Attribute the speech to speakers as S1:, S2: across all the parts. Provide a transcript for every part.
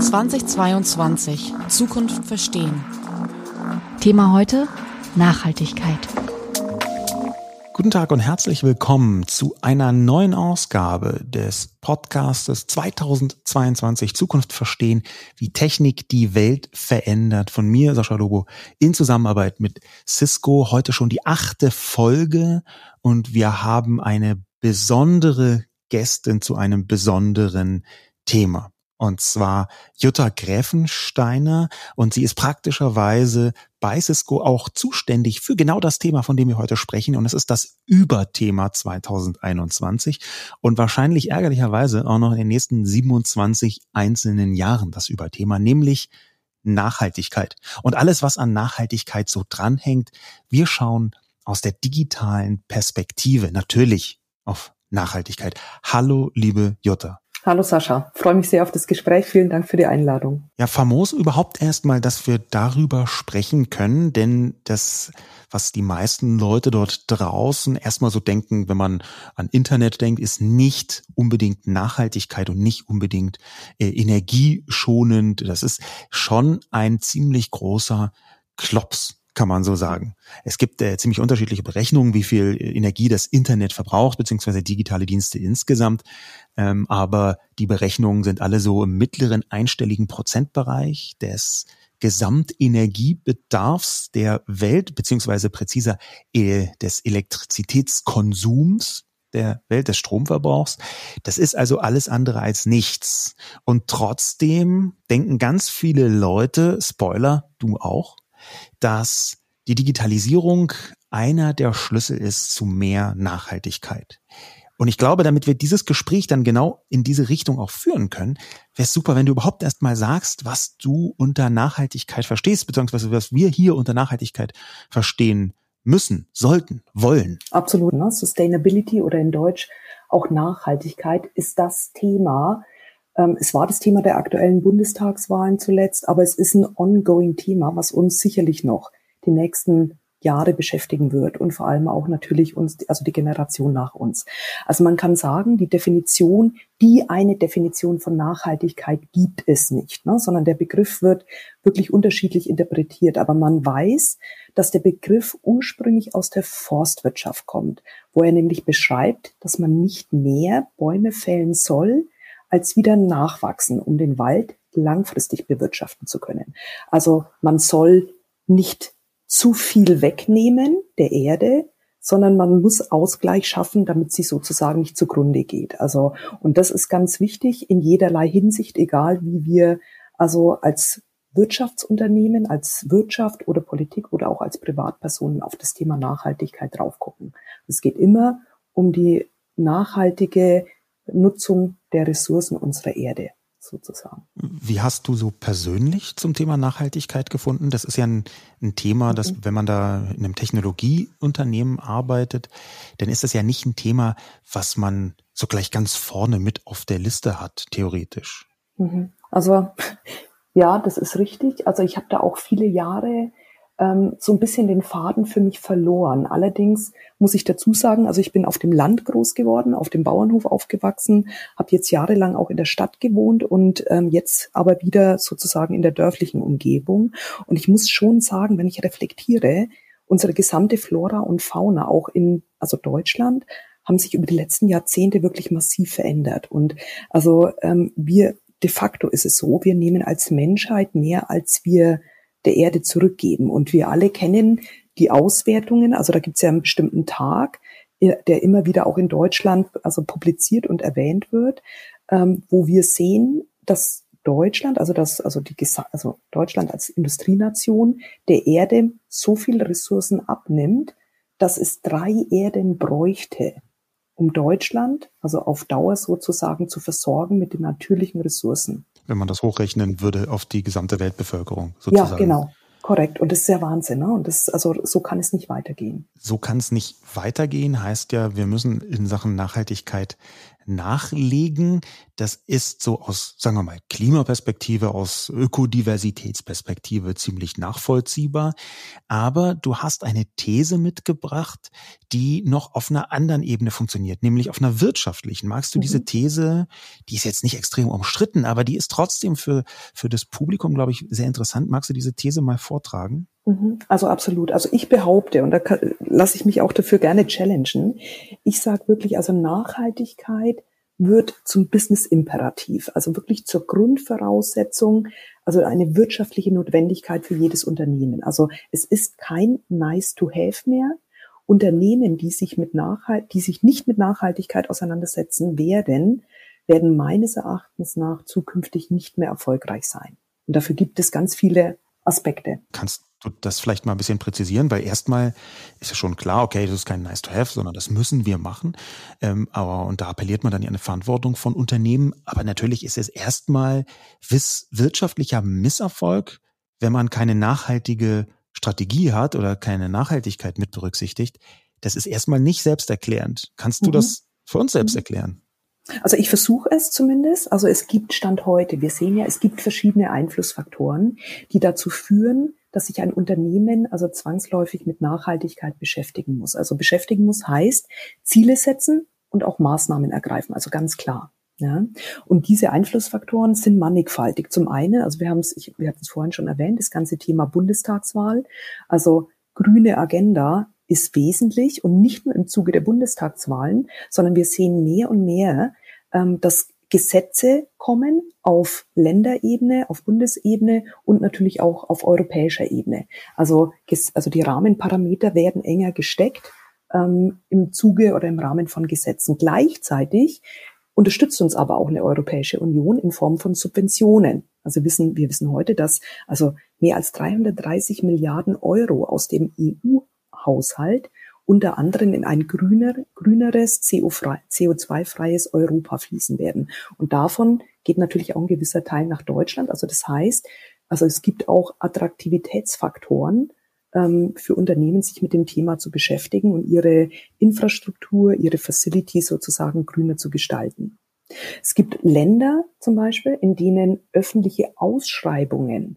S1: 2022 Zukunft verstehen. Thema heute Nachhaltigkeit.
S2: Guten Tag und herzlich willkommen zu einer neuen Ausgabe des Podcastes 2022 Zukunft verstehen, wie Technik die Welt verändert. Von mir, Sascha Lobo, in Zusammenarbeit mit Cisco. Heute schon die achte Folge und wir haben eine besondere Gästin zu einem besonderen Thema. Und zwar Jutta Gräfensteiner. Und sie ist praktischerweise bei Cisco auch zuständig für genau das Thema, von dem wir heute sprechen. Und es ist das Überthema 2021 und wahrscheinlich ärgerlicherweise auch noch in den nächsten 27 einzelnen Jahren das Überthema, nämlich Nachhaltigkeit. Und alles, was an Nachhaltigkeit so dranhängt. Wir schauen aus der digitalen Perspektive natürlich auf Nachhaltigkeit. Hallo, liebe Jutta.
S3: Hallo Sascha, freue mich sehr auf das Gespräch. Vielen Dank für die Einladung.
S2: Ja, famos überhaupt erstmal, dass wir darüber sprechen können, denn das, was die meisten Leute dort draußen erstmal so denken, wenn man an Internet denkt, ist nicht unbedingt Nachhaltigkeit und nicht unbedingt äh, energieschonend. Das ist schon ein ziemlich großer Klops kann man so sagen. Es gibt äh, ziemlich unterschiedliche Berechnungen, wie viel Energie das Internet verbraucht, beziehungsweise digitale Dienste insgesamt. Ähm, aber die Berechnungen sind alle so im mittleren einstelligen Prozentbereich des Gesamtenergiebedarfs der Welt, beziehungsweise präziser äh, des Elektrizitätskonsums der Welt des Stromverbrauchs. Das ist also alles andere als nichts. Und trotzdem denken ganz viele Leute, Spoiler, du auch, dass die Digitalisierung einer der Schlüssel ist zu mehr Nachhaltigkeit. Und ich glaube, damit wir dieses Gespräch dann genau in diese Richtung auch führen können, wäre es super, wenn du überhaupt erst mal sagst, was du unter Nachhaltigkeit verstehst, beziehungsweise was wir hier unter Nachhaltigkeit verstehen müssen, sollten, wollen.
S3: Absolut. Ne? Sustainability oder in Deutsch auch Nachhaltigkeit ist das Thema, es war das Thema der aktuellen Bundestagswahlen zuletzt, aber es ist ein ongoing Thema, was uns sicherlich noch die nächsten Jahre beschäftigen wird und vor allem auch natürlich uns, also die Generation nach uns. Also man kann sagen, die Definition, die eine Definition von Nachhaltigkeit gibt es nicht, ne, sondern der Begriff wird wirklich unterschiedlich interpretiert. Aber man weiß, dass der Begriff ursprünglich aus der Forstwirtschaft kommt, wo er nämlich beschreibt, dass man nicht mehr Bäume fällen soll, als wieder nachwachsen, um den Wald langfristig bewirtschaften zu können. Also man soll nicht zu viel wegnehmen der Erde, sondern man muss Ausgleich schaffen, damit sie sozusagen nicht zugrunde geht. Also, und das ist ganz wichtig in jederlei Hinsicht, egal wie wir also als Wirtschaftsunternehmen, als Wirtschaft oder Politik oder auch als Privatpersonen auf das Thema Nachhaltigkeit drauf gucken. Es geht immer um die nachhaltige Nutzung der Ressourcen unserer Erde sozusagen.
S2: Wie hast du so persönlich zum Thema Nachhaltigkeit gefunden? Das ist ja ein, ein Thema, das, mhm. wenn man da in einem Technologieunternehmen arbeitet, dann ist das ja nicht ein Thema, was man so gleich ganz vorne mit auf der Liste hat, theoretisch.
S3: Mhm. Also ja, das ist richtig. Also ich habe da auch viele Jahre ähm, so ein bisschen den Faden für mich verloren. Allerdings muss ich dazu sagen, also ich bin auf dem Land groß geworden, auf dem Bauernhof aufgewachsen, habe jetzt jahrelang auch in der Stadt gewohnt und ähm, jetzt aber wieder sozusagen in der dörflichen Umgebung. Und ich muss schon sagen, wenn ich reflektiere, unsere gesamte Flora und Fauna auch in also Deutschland haben sich über die letzten Jahrzehnte wirklich massiv verändert. Und also ähm, wir de facto ist es so, wir nehmen als Menschheit mehr, als wir der Erde zurückgeben. Und wir alle kennen die Auswertungen, also da gibt es ja einen bestimmten Tag, der immer wieder auch in Deutschland also publiziert und erwähnt wird, ähm, wo wir sehen, dass Deutschland, also das, also die, also Deutschland als Industrienation der Erde so viele Ressourcen abnimmt, dass es drei Erden bräuchte, um Deutschland, also auf Dauer sozusagen zu versorgen mit den natürlichen Ressourcen
S2: wenn man das hochrechnen würde auf die gesamte Weltbevölkerung sozusagen.
S3: Ja, genau. Korrekt. Und das ist ja Wahnsinn. Ne? Und das, also so kann es nicht weitergehen.
S2: So kann es nicht weitergehen, heißt ja, wir müssen in Sachen Nachhaltigkeit nachlegen. Das ist so aus, sagen wir mal, Klimaperspektive, aus Ökodiversitätsperspektive ziemlich nachvollziehbar. Aber du hast eine These mitgebracht, die noch auf einer anderen Ebene funktioniert, nämlich auf einer wirtschaftlichen. Magst du mhm. diese These, die ist jetzt nicht extrem umstritten, aber die ist trotzdem für, für das Publikum, glaube ich, sehr interessant. Magst du diese These mal vortragen?
S3: Mhm. Also absolut. Also ich behaupte, und da lasse ich mich auch dafür gerne challengen, ich sage wirklich, also Nachhaltigkeit wird zum Business-Imperativ, also wirklich zur Grundvoraussetzung, also eine wirtschaftliche Notwendigkeit für jedes Unternehmen. Also es ist kein nice to have mehr. Unternehmen, die sich mit Nachhalt, die sich nicht mit Nachhaltigkeit auseinandersetzen werden, werden meines Erachtens nach zukünftig nicht mehr erfolgreich sein. Und dafür gibt es ganz viele Aspekte.
S2: Kannst du das vielleicht mal ein bisschen präzisieren? Weil erstmal ist ja schon klar, okay, das ist kein nice to have, sondern das müssen wir machen. Ähm, aber, und da appelliert man dann ja eine Verantwortung von Unternehmen. Aber natürlich ist es erstmal wirtschaftlicher Misserfolg, wenn man keine nachhaltige Strategie hat oder keine Nachhaltigkeit mit berücksichtigt. Das ist erstmal nicht selbsterklärend. Kannst du mhm. das für uns selbst mhm. erklären?
S3: Also ich versuche es zumindest. Also es gibt Stand heute, wir sehen ja, es gibt verschiedene Einflussfaktoren, die dazu führen, dass sich ein Unternehmen also zwangsläufig mit Nachhaltigkeit beschäftigen muss. Also beschäftigen muss heißt Ziele setzen und auch Maßnahmen ergreifen, also ganz klar. Ja, und diese Einflussfaktoren sind mannigfaltig. Zum einen, also wir haben es, wir hatten es vorhin schon erwähnt, das ganze Thema Bundestagswahl. Also grüne Agenda ist wesentlich und nicht nur im Zuge der Bundestagswahlen, sondern wir sehen mehr und mehr, ähm, dass Gesetze kommen auf Länderebene, auf Bundesebene und natürlich auch auf europäischer Ebene. Also, also die Rahmenparameter werden enger gesteckt ähm, im Zuge oder im Rahmen von Gesetzen. Gleichzeitig unterstützt uns aber auch eine Europäische Union in Form von Subventionen. Also wissen, wir wissen heute, dass also mehr als 330 Milliarden Euro aus dem EU Haushalt unter anderem in ein grüner, grüneres, CO2-freies Europa fließen werden. Und davon geht natürlich auch ein gewisser Teil nach Deutschland. Also das heißt, also es gibt auch Attraktivitätsfaktoren ähm, für Unternehmen, sich mit dem Thema zu beschäftigen und ihre Infrastruktur, ihre Facilities sozusagen grüner zu gestalten. Es gibt Länder zum Beispiel, in denen öffentliche Ausschreibungen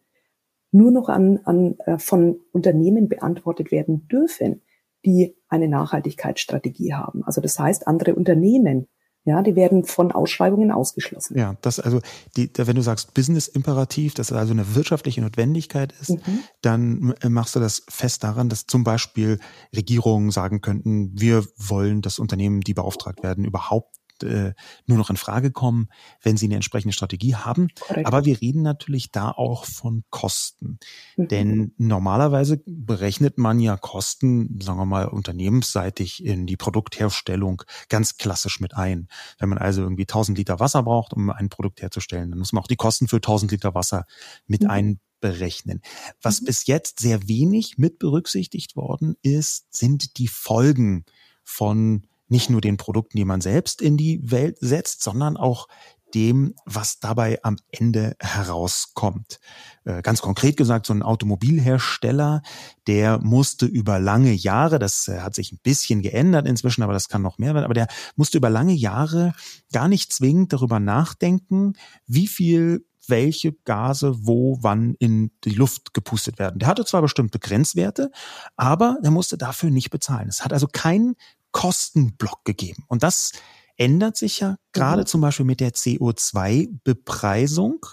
S3: nur noch an, an, äh, von Unternehmen beantwortet werden dürfen, die eine Nachhaltigkeitsstrategie haben. Also das heißt, andere Unternehmen, ja, die werden von Ausschreibungen ausgeschlossen.
S2: Ja, das also, die, wenn du sagst Business-Imperativ, dass also eine wirtschaftliche Notwendigkeit ist, mhm. dann äh, machst du das fest daran, dass zum Beispiel Regierungen sagen könnten, wir wollen, dass Unternehmen, die beauftragt werden, überhaupt äh, nur noch in Frage kommen, wenn sie eine entsprechende Strategie haben. Korrekt. Aber wir reden natürlich da auch von Kosten. Mhm. Denn normalerweise berechnet man ja Kosten, sagen wir mal, unternehmensseitig in die Produktherstellung ganz klassisch mit ein. Wenn man also irgendwie 1000 Liter Wasser braucht, um ein Produkt herzustellen, dann muss man auch die Kosten für 1000 Liter Wasser mit mhm. einberechnen. Was mhm. bis jetzt sehr wenig mit berücksichtigt worden ist, sind die Folgen von nicht nur den Produkten, die man selbst in die Welt setzt, sondern auch dem, was dabei am Ende herauskommt. Äh, ganz konkret gesagt, so ein Automobilhersteller, der musste über lange Jahre, das äh, hat sich ein bisschen geändert inzwischen, aber das kann noch mehr werden, aber der musste über lange Jahre gar nicht zwingend darüber nachdenken, wie viel welche Gase wo wann in die Luft gepustet werden. Der hatte zwar bestimmte Grenzwerte, aber er musste dafür nicht bezahlen. Es hat also keinen Kostenblock gegeben. Und das ändert sich ja gerade mhm. zum Beispiel mit der CO2-Bepreisung.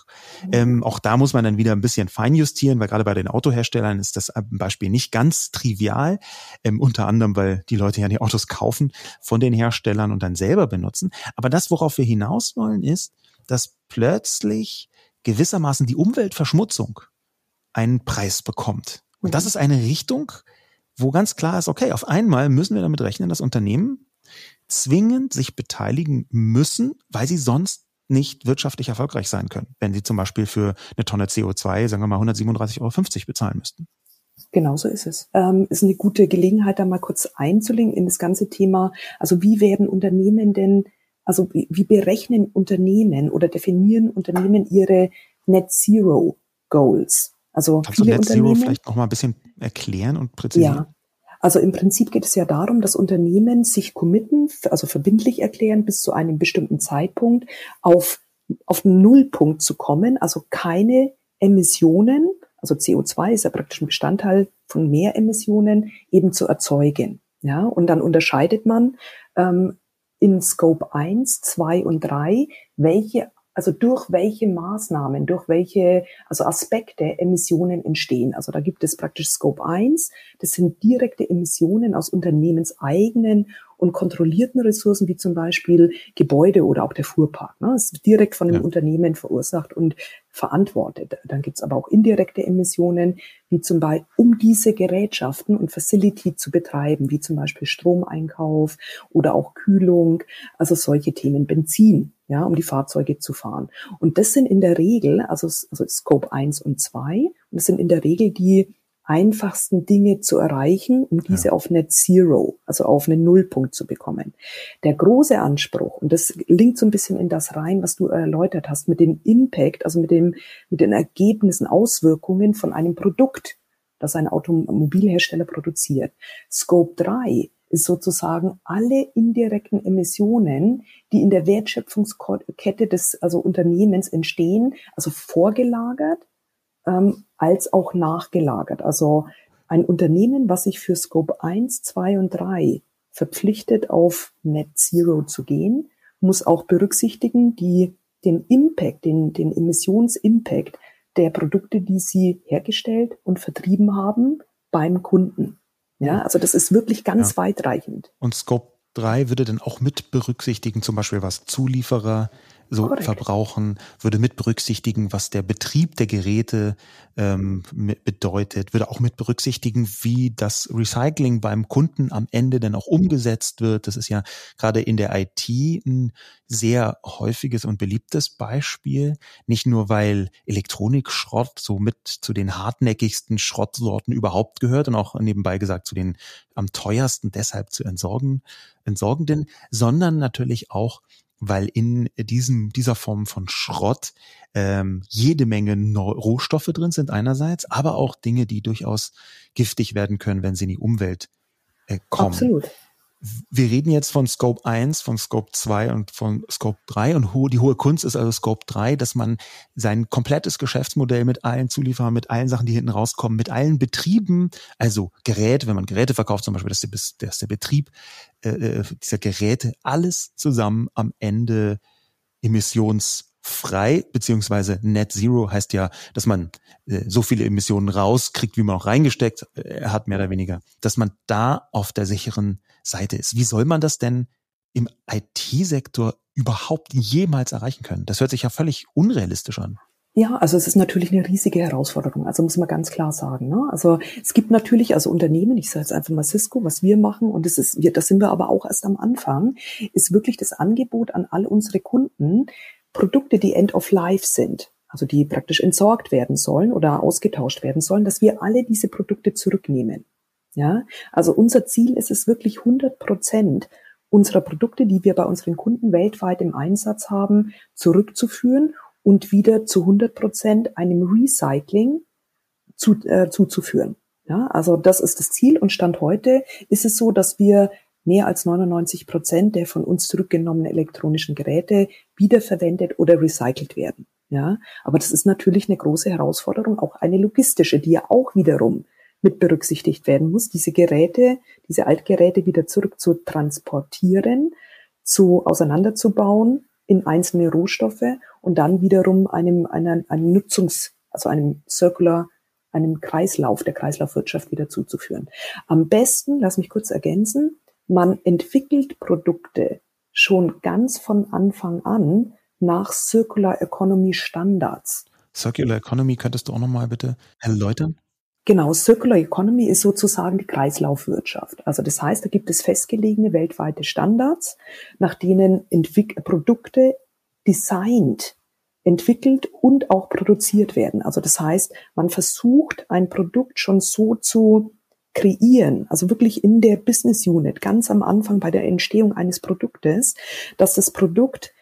S2: Mhm. Ähm, auch da muss man dann wieder ein bisschen feinjustieren, weil gerade bei den Autoherstellern ist das Beispiel nicht ganz trivial. Ähm, unter anderem, weil die Leute ja die Autos kaufen von den Herstellern und dann selber benutzen. Aber das, worauf wir hinaus wollen, ist, dass plötzlich gewissermaßen die Umweltverschmutzung einen Preis bekommt. Und das mhm. ist eine Richtung, wo ganz klar ist, okay, auf einmal müssen wir damit rechnen, dass Unternehmen zwingend sich beteiligen müssen, weil sie sonst nicht wirtschaftlich erfolgreich sein können, wenn sie zum Beispiel für eine Tonne CO2, sagen wir mal, 137,50 Euro bezahlen müssten.
S3: Genau so ist es. Ähm, ist eine gute Gelegenheit, da mal kurz einzulenken in das ganze Thema. Also wie werden Unternehmen denn, also wie, wie berechnen Unternehmen oder definieren Unternehmen ihre Net Zero Goals? Also
S2: Kannst viele du Net Zero vielleicht noch mal ein bisschen erklären und präzisieren?
S3: Ja. Also im Prinzip geht es ja darum, dass Unternehmen sich committen, also verbindlich erklären, bis zu einem bestimmten Zeitpunkt auf, auf den Nullpunkt zu kommen, also keine Emissionen, also CO2 ist ja praktisch ein Bestandteil von Mehremissionen, eben zu erzeugen. Ja, und dann unterscheidet man ähm, in Scope 1, 2 und 3, welche also durch welche Maßnahmen, durch welche also Aspekte Emissionen entstehen. Also da gibt es praktisch Scope 1, das sind direkte Emissionen aus unternehmenseigenen und kontrollierten Ressourcen, wie zum Beispiel Gebäude oder auch der Fuhrpark. Ne? Das ist direkt von dem ja. Unternehmen verursacht und verantwortet. Dann gibt's aber auch indirekte Emissionen, wie zum Beispiel, um diese Gerätschaften und Facility zu betreiben, wie zum Beispiel Stromeinkauf oder auch Kühlung, also solche Themen, Benzin, ja, um die Fahrzeuge zu fahren. Und das sind in der Regel, also, also Scope 1 und 2, und das sind in der Regel die einfachsten Dinge zu erreichen, um diese ja. auf Net Zero, also auf einen Nullpunkt zu bekommen. Der große Anspruch, und das linkt so ein bisschen in das rein, was du erläutert hast, mit dem Impact, also mit dem, mit den Ergebnissen, Auswirkungen von einem Produkt, das ein Automobilhersteller produziert. Scope 3 ist sozusagen alle indirekten Emissionen, die in der Wertschöpfungskette des also Unternehmens entstehen, also vorgelagert ähm, als auch nachgelagert. Also ein Unternehmen, was sich für Scope 1, 2 und 3 verpflichtet, auf Net Zero zu gehen, muss auch berücksichtigen, die, den Impact, den, den Emissionsimpact der Produkte, die sie hergestellt und vertrieben haben beim Kunden. Ja, also das ist wirklich ganz ja. weitreichend.
S2: Und Scope 3 würde dann auch mit berücksichtigen, zum Beispiel was Zulieferer so Korrekt. verbrauchen, würde mit berücksichtigen, was der Betrieb der Geräte ähm, bedeutet, würde auch mit berücksichtigen, wie das Recycling beim Kunden am Ende dann auch umgesetzt wird. Das ist ja gerade in der IT ein sehr häufiges und beliebtes Beispiel. Nicht nur, weil Elektronikschrott so mit zu den hartnäckigsten Schrottsorten überhaupt gehört und auch nebenbei gesagt zu den am teuersten deshalb zu entsorgen, entsorgenden, sondern natürlich auch weil in diesem, dieser Form von Schrott ähm, jede Menge Neu Rohstoffe drin sind einerseits, aber auch Dinge, die durchaus giftig werden können, wenn sie in die Umwelt äh, kommen. Absolut wir reden jetzt von Scope 1, von Scope 2 und von Scope 3 und die hohe Kunst ist also Scope 3, dass man sein komplettes Geschäftsmodell mit allen Zulieferern, mit allen Sachen, die hinten rauskommen, mit allen Betrieben, also Geräte, wenn man Geräte verkauft zum Beispiel, dass der, dass der Betrieb äh, äh, dieser Geräte, alles zusammen am Ende emissions frei beziehungsweise Net Zero heißt ja, dass man äh, so viele Emissionen rauskriegt, wie man auch reingesteckt äh, hat, mehr oder weniger, dass man da auf der sicheren Seite ist. Wie soll man das denn im IT-Sektor überhaupt jemals erreichen können? Das hört sich ja völlig unrealistisch an.
S3: Ja, also es ist natürlich eine riesige Herausforderung. Also muss man ganz klar sagen. Ne? Also es gibt natürlich also Unternehmen, ich sage jetzt einfach mal Cisco, was wir machen und das ist, wir, das sind wir aber auch erst am Anfang, ist wirklich das Angebot an all unsere Kunden, Produkte, die End of Life sind, also die praktisch entsorgt werden sollen oder ausgetauscht werden sollen, dass wir alle diese Produkte zurücknehmen. Ja, also unser Ziel ist es wirklich 100 Prozent unserer Produkte, die wir bei unseren Kunden weltweit im Einsatz haben, zurückzuführen und wieder zu 100 Prozent einem Recycling zu, äh, zuzuführen. Ja, also das ist das Ziel und Stand heute ist es so, dass wir mehr als 99 Prozent der von uns zurückgenommenen elektronischen Geräte wiederverwendet oder recycelt werden. Ja, aber das ist natürlich eine große Herausforderung, auch eine logistische, die ja auch wiederum mit berücksichtigt werden muss, diese Geräte, diese Altgeräte wieder zurück zu transportieren, zu auseinanderzubauen in einzelne Rohstoffe und dann wiederum einem, einer, einem Nutzungs, also einem Circular, einem Kreislauf der Kreislaufwirtschaft wieder zuzuführen. Am besten, lass mich kurz ergänzen, man entwickelt Produkte schon ganz von Anfang an nach Circular Economy Standards.
S2: Circular Economy könntest du auch nochmal bitte erläutern?
S3: Genau, Circular Economy ist sozusagen die Kreislaufwirtschaft. Also das heißt, da gibt es festgelegene weltweite Standards, nach denen Entwick Produkte designt, entwickelt und auch produziert werden. Also das heißt, man versucht ein Produkt schon so zu kreieren, also wirklich in der Business Unit, ganz am Anfang bei der Entstehung eines Produktes, dass das Produkt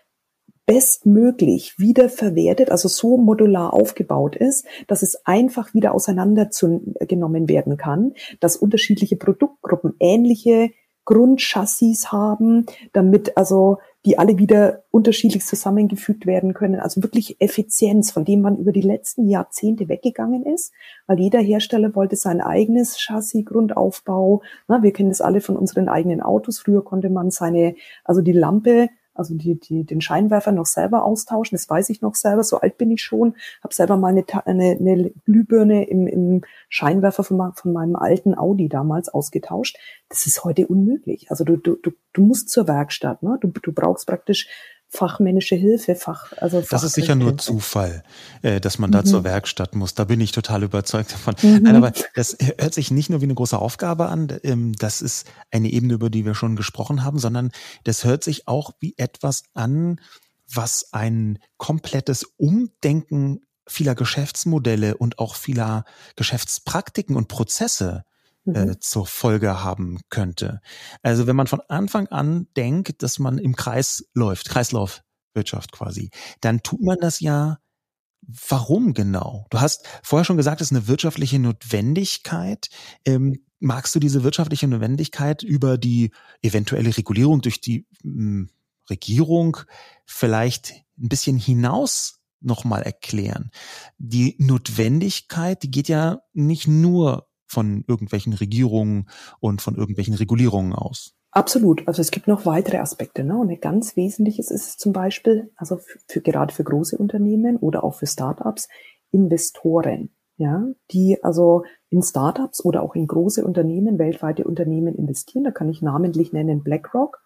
S3: bestmöglich wiederverwertet, also so modular aufgebaut ist, dass es einfach wieder auseinandergenommen werden kann, dass unterschiedliche Produktgruppen ähnliche Grundchassis haben, damit also die alle wieder unterschiedlich zusammengefügt werden können. Also wirklich Effizienz, von dem man über die letzten Jahrzehnte weggegangen ist, weil jeder Hersteller wollte sein eigenes Chassis, Grundaufbau. Wir kennen das alle von unseren eigenen Autos. Früher konnte man seine, also die Lampe also die, die, den Scheinwerfer noch selber austauschen. Das weiß ich noch selber, so alt bin ich schon. Habe selber mal eine, eine, eine Glühbirne im, im Scheinwerfer von, von meinem alten Audi damals ausgetauscht. Das ist heute unmöglich. Also du, du, du, du musst zur Werkstatt. Ne? Du, du brauchst praktisch fachmännische Hilfe, Fach, also
S2: Das ist sicher nur Zufall, äh, dass man da mhm. zur Werkstatt muss. Da bin ich total überzeugt davon. Mhm. Nein, aber das hört sich nicht nur wie eine große Aufgabe an. Ähm, das ist eine Ebene, über die wir schon gesprochen haben, sondern das hört sich auch wie etwas an, was ein komplettes Umdenken vieler Geschäftsmodelle und auch vieler Geschäftspraktiken und Prozesse äh, mhm. zur Folge haben könnte. Also wenn man von Anfang an denkt, dass man im Kreis läuft, Kreislaufwirtschaft quasi, dann tut man das ja Warum genau? Du hast vorher schon gesagt, es ist eine wirtschaftliche Notwendigkeit. Ähm, magst du diese wirtschaftliche Notwendigkeit über die eventuelle Regulierung durch die ähm, Regierung vielleicht ein bisschen hinaus nochmal erklären? Die Notwendigkeit, die geht ja nicht nur von irgendwelchen Regierungen und von irgendwelchen Regulierungen aus.
S3: Absolut. Also es gibt noch weitere Aspekte. Ne? Und ein ganz wesentliches ist es zum Beispiel, also für, für gerade für große Unternehmen oder auch für Startups, Investoren, ja, die also in Startups oder auch in große Unternehmen, weltweite Unternehmen investieren. Da kann ich namentlich nennen BlackRock,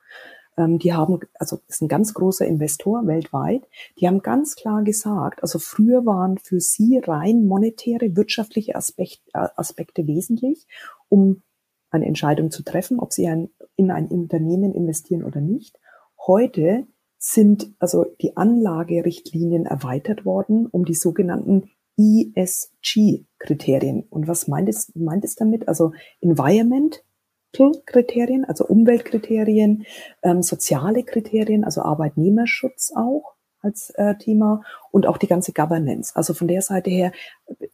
S3: die haben, also ist ein ganz großer Investor weltweit, die haben ganz klar gesagt, also früher waren für sie rein monetäre, wirtschaftliche Aspekt, äh, Aspekte wesentlich, um eine Entscheidung zu treffen, ob sie ein, in ein Unternehmen investieren oder nicht. Heute sind also die Anlagerichtlinien erweitert worden um die sogenannten ESG-Kriterien. Und was meint es, meint es damit? Also Environment, Kriterien, also Umweltkriterien, ähm, soziale Kriterien, also Arbeitnehmerschutz auch als äh, Thema und auch die ganze Governance. Also von der Seite her,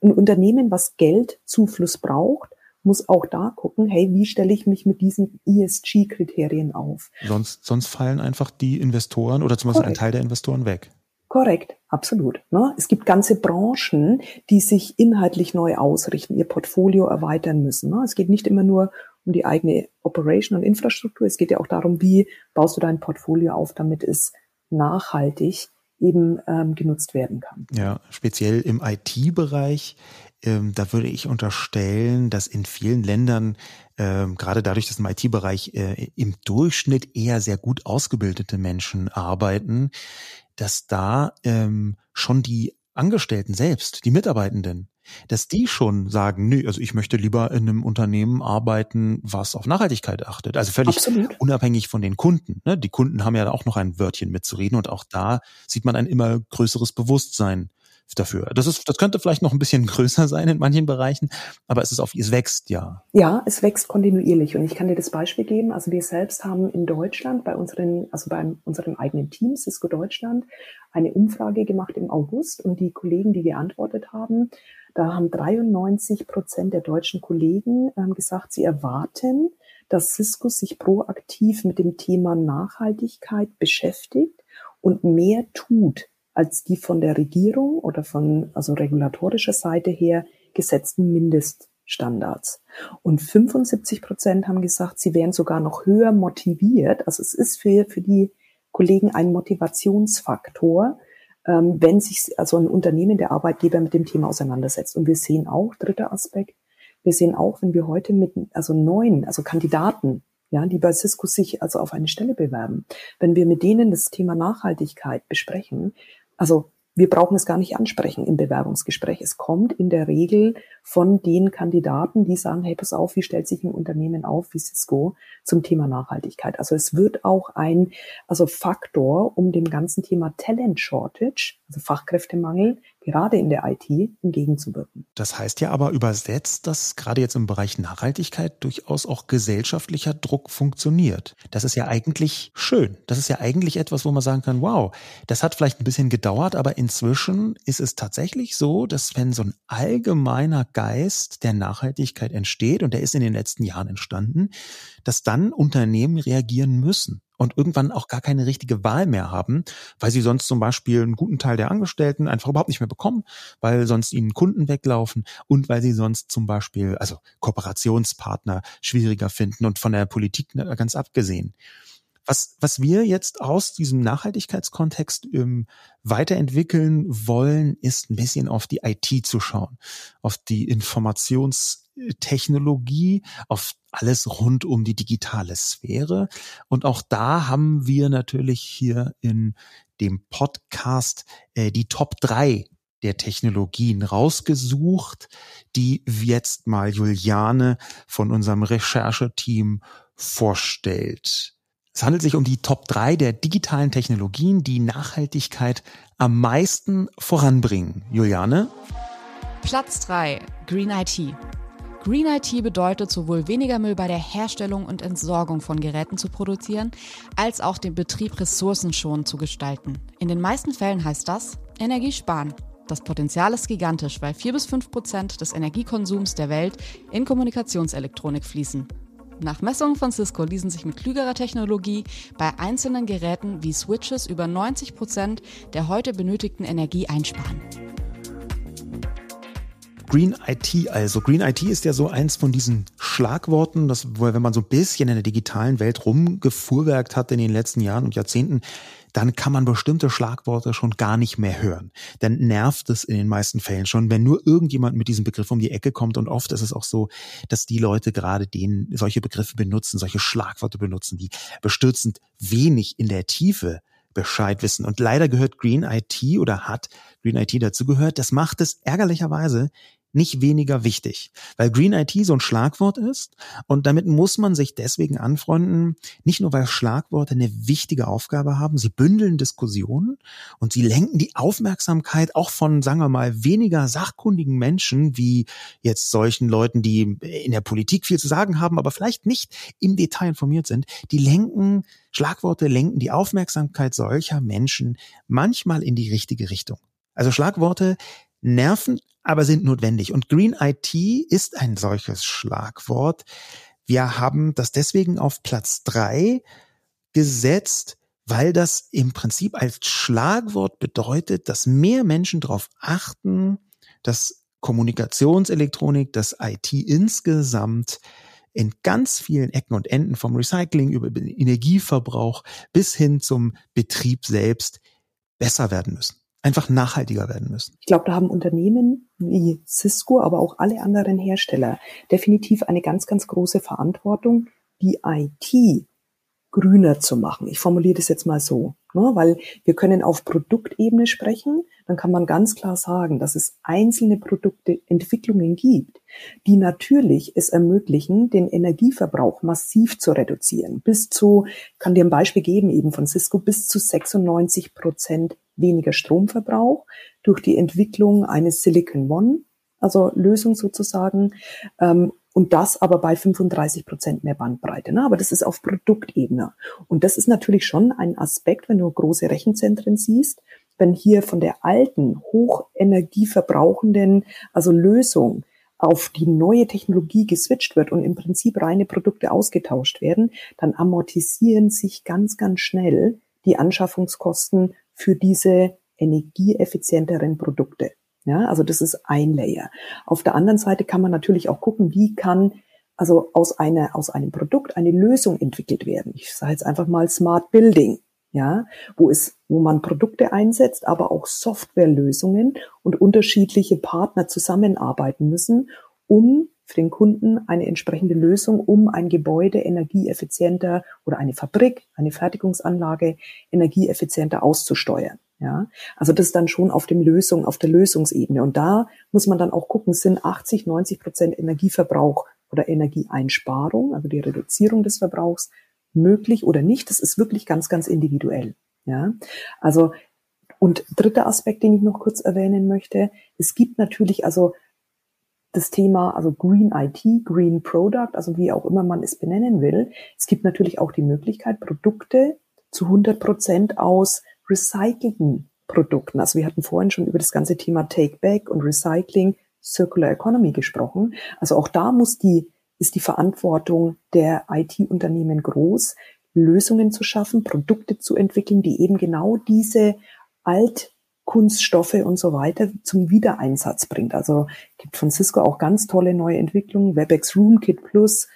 S3: ein Unternehmen, was Geldzufluss braucht, muss auch da gucken, hey, wie stelle ich mich mit diesen ESG-Kriterien auf?
S2: Sonst, sonst fallen einfach die Investoren oder zumindest Korrekt. ein Teil der Investoren weg.
S3: Korrekt, absolut. Ne? Es gibt ganze Branchen, die sich inhaltlich neu ausrichten, ihr Portfolio erweitern müssen. Ne? Es geht nicht immer nur um die eigene Operation und Infrastruktur. Es geht ja auch darum, wie baust du dein Portfolio auf, damit es nachhaltig eben ähm, genutzt werden kann.
S2: Ja, speziell im IT-Bereich. Ähm, da würde ich unterstellen, dass in vielen Ländern, ähm, gerade dadurch, dass im IT-Bereich äh, im Durchschnitt eher sehr gut ausgebildete Menschen arbeiten, dass da ähm, schon die Angestellten selbst, die Mitarbeitenden, dass die schon sagen, nö, also ich möchte lieber in einem Unternehmen arbeiten, was auf Nachhaltigkeit achtet. Also völlig Absolut. unabhängig von den Kunden. Ne? Die Kunden haben ja auch noch ein Wörtchen mitzureden und auch da sieht man ein immer größeres Bewusstsein dafür. Das ist, das könnte vielleicht noch ein bisschen größer sein in manchen Bereichen, aber es ist auf, es wächst ja.
S3: Ja, es wächst kontinuierlich und ich kann dir das Beispiel geben. Also wir selbst haben in Deutschland bei unseren, also bei unseren eigenen Teams, Cisco Deutschland, eine Umfrage gemacht im August und die Kollegen, die geantwortet haben, da haben 93 Prozent der deutschen Kollegen ähm, gesagt, sie erwarten, dass Cisco sich proaktiv mit dem Thema Nachhaltigkeit beschäftigt und mehr tut als die von der Regierung oder von also regulatorischer Seite her gesetzten Mindeststandards. Und 75 Prozent haben gesagt, sie wären sogar noch höher motiviert. Also es ist für, für die Kollegen ein Motivationsfaktor, wenn sich also ein Unternehmen, der Arbeitgeber mit dem Thema auseinandersetzt. Und wir sehen auch, dritter Aspekt, wir sehen auch, wenn wir heute mit also neuen, also Kandidaten ja, die bei Cisco sich also auf eine Stelle bewerben. Wenn wir mit denen das Thema Nachhaltigkeit besprechen, also wir brauchen es gar nicht ansprechen im Bewerbungsgespräch. Es kommt in der Regel von den Kandidaten, die sagen, hey, pass auf, wie stellt sich ein Unternehmen auf wie Cisco zum Thema Nachhaltigkeit? Also es wird auch ein also Faktor, um dem ganzen Thema Talent Shortage, also Fachkräftemangel, gerade in der IT entgegenzuwirken.
S2: Das heißt ja aber übersetzt, dass gerade jetzt im Bereich Nachhaltigkeit durchaus auch gesellschaftlicher Druck funktioniert. Das ist ja eigentlich schön. Das ist ja eigentlich etwas, wo man sagen kann, wow, das hat vielleicht ein bisschen gedauert, aber inzwischen ist es tatsächlich so, dass wenn so ein allgemeiner Geist der Nachhaltigkeit entsteht, und der ist in den letzten Jahren entstanden, dass dann Unternehmen reagieren müssen und irgendwann auch gar keine richtige Wahl mehr haben, weil sie sonst zum Beispiel einen guten Teil der Angestellten einfach überhaupt nicht mehr bekommen, weil sonst ihnen Kunden weglaufen und weil sie sonst zum Beispiel, also Kooperationspartner schwieriger finden und von der Politik ganz abgesehen. Was, was wir jetzt aus diesem Nachhaltigkeitskontext ähm, weiterentwickeln wollen, ist ein bisschen auf die IT zu schauen, auf die Informationstechnologie, auf alles rund um die digitale Sphäre. Und auch da haben wir natürlich hier in dem Podcast äh, die Top drei der Technologien rausgesucht, die jetzt mal Juliane von unserem Rechercheteam vorstellt. Es handelt sich um die Top 3 der digitalen Technologien, die Nachhaltigkeit am meisten voranbringen. Juliane?
S1: Platz 3. Green IT. Green IT bedeutet sowohl weniger Müll bei der Herstellung und Entsorgung von Geräten zu produzieren, als auch den Betrieb ressourcenschonend zu gestalten. In den meisten Fällen heißt das Energie sparen. Das Potenzial ist gigantisch, weil 4 bis 5 Prozent des Energiekonsums der Welt in Kommunikationselektronik fließen. Nach Messungen von Cisco ließen sich mit klügerer Technologie bei einzelnen Geräten wie Switches über 90 Prozent der heute benötigten Energie einsparen.
S2: Green IT also. Green IT ist ja so eins von diesen Schlagworten, das, wenn man so ein bisschen in der digitalen Welt rumgefuhrwerkt hat in den letzten Jahren und Jahrzehnten, dann kann man bestimmte Schlagworte schon gar nicht mehr hören. Dann nervt es in den meisten Fällen schon, wenn nur irgendjemand mit diesem Begriff um die Ecke kommt. Und oft ist es auch so, dass die Leute gerade denen solche Begriffe benutzen, solche Schlagworte benutzen, die bestürzend wenig in der Tiefe Bescheid wissen. Und leider gehört Green IT oder hat Green IT dazu gehört. Das macht es ärgerlicherweise nicht weniger wichtig, weil Green IT so ein Schlagwort ist und damit muss man sich deswegen anfreunden, nicht nur weil Schlagworte eine wichtige Aufgabe haben, sie bündeln Diskussionen und sie lenken die Aufmerksamkeit auch von, sagen wir mal, weniger sachkundigen Menschen wie jetzt solchen Leuten, die in der Politik viel zu sagen haben, aber vielleicht nicht im Detail informiert sind, die lenken Schlagworte lenken die Aufmerksamkeit solcher Menschen manchmal in die richtige Richtung. Also Schlagworte nerven, aber sind notwendig. Und Green IT ist ein solches Schlagwort. Wir haben das deswegen auf Platz drei gesetzt, weil das im Prinzip als Schlagwort bedeutet, dass mehr Menschen darauf achten, dass Kommunikationselektronik, das IT insgesamt in ganz vielen Ecken und Enden vom Recycling über den Energieverbrauch bis hin zum Betrieb selbst besser werden müssen einfach nachhaltiger werden müssen.
S3: Ich glaube, da haben Unternehmen wie Cisco, aber auch alle anderen Hersteller definitiv eine ganz, ganz große Verantwortung, die IT grüner zu machen. Ich formuliere das jetzt mal so, ne, weil wir können auf Produktebene sprechen, dann kann man ganz klar sagen, dass es einzelne Produktentwicklungen gibt, die natürlich es ermöglichen, den Energieverbrauch massiv zu reduzieren. Bis zu, kann dir ein Beispiel geben, eben von Cisco, bis zu 96 Prozent weniger Stromverbrauch durch die Entwicklung eines Silicon One, also Lösung sozusagen, ähm, und das aber bei 35 Prozent mehr Bandbreite. Ne? Aber das ist auf Produktebene. Und das ist natürlich schon ein Aspekt, wenn du große Rechenzentren siehst, wenn hier von der alten, hochenergieverbrauchenden, also Lösung auf die neue Technologie geswitcht wird und im Prinzip reine Produkte ausgetauscht werden, dann amortisieren sich ganz, ganz schnell die Anschaffungskosten für diese energieeffizienteren Produkte. Ja, also das ist ein Layer. Auf der anderen Seite kann man natürlich auch gucken, wie kann also aus einer, aus einem Produkt eine Lösung entwickelt werden. Ich sage jetzt einfach mal Smart Building. Ja, wo es, wo man Produkte einsetzt, aber auch Softwarelösungen und unterschiedliche Partner zusammenarbeiten müssen, um für den Kunden eine entsprechende Lösung, um ein Gebäude energieeffizienter oder eine Fabrik, eine Fertigungsanlage energieeffizienter auszusteuern. Ja, also das ist dann schon auf dem Lösung, auf der Lösungsebene. Und da muss man dann auch gucken, sind 80, 90 Prozent Energieverbrauch oder Energieeinsparung, also die Reduzierung des Verbrauchs möglich oder nicht. Das ist wirklich ganz, ganz individuell. Ja, also Und dritter Aspekt, den ich noch kurz erwähnen möchte, es gibt natürlich also das Thema, also Green IT, Green Product, also wie auch immer man es benennen will. Es gibt natürlich auch die Möglichkeit, Produkte zu 100 Prozent aus recycelten Produkten. Also wir hatten vorhin schon über das ganze Thema Take Back und Recycling, Circular Economy gesprochen. Also auch da muss die, ist die Verantwortung der IT-Unternehmen groß, Lösungen zu schaffen, Produkte zu entwickeln, die eben genau diese Altkunststoffe und so weiter zum Wiedereinsatz bringt. Also gibt von Cisco auch ganz tolle neue Entwicklungen. WebEx Roomkit Plus,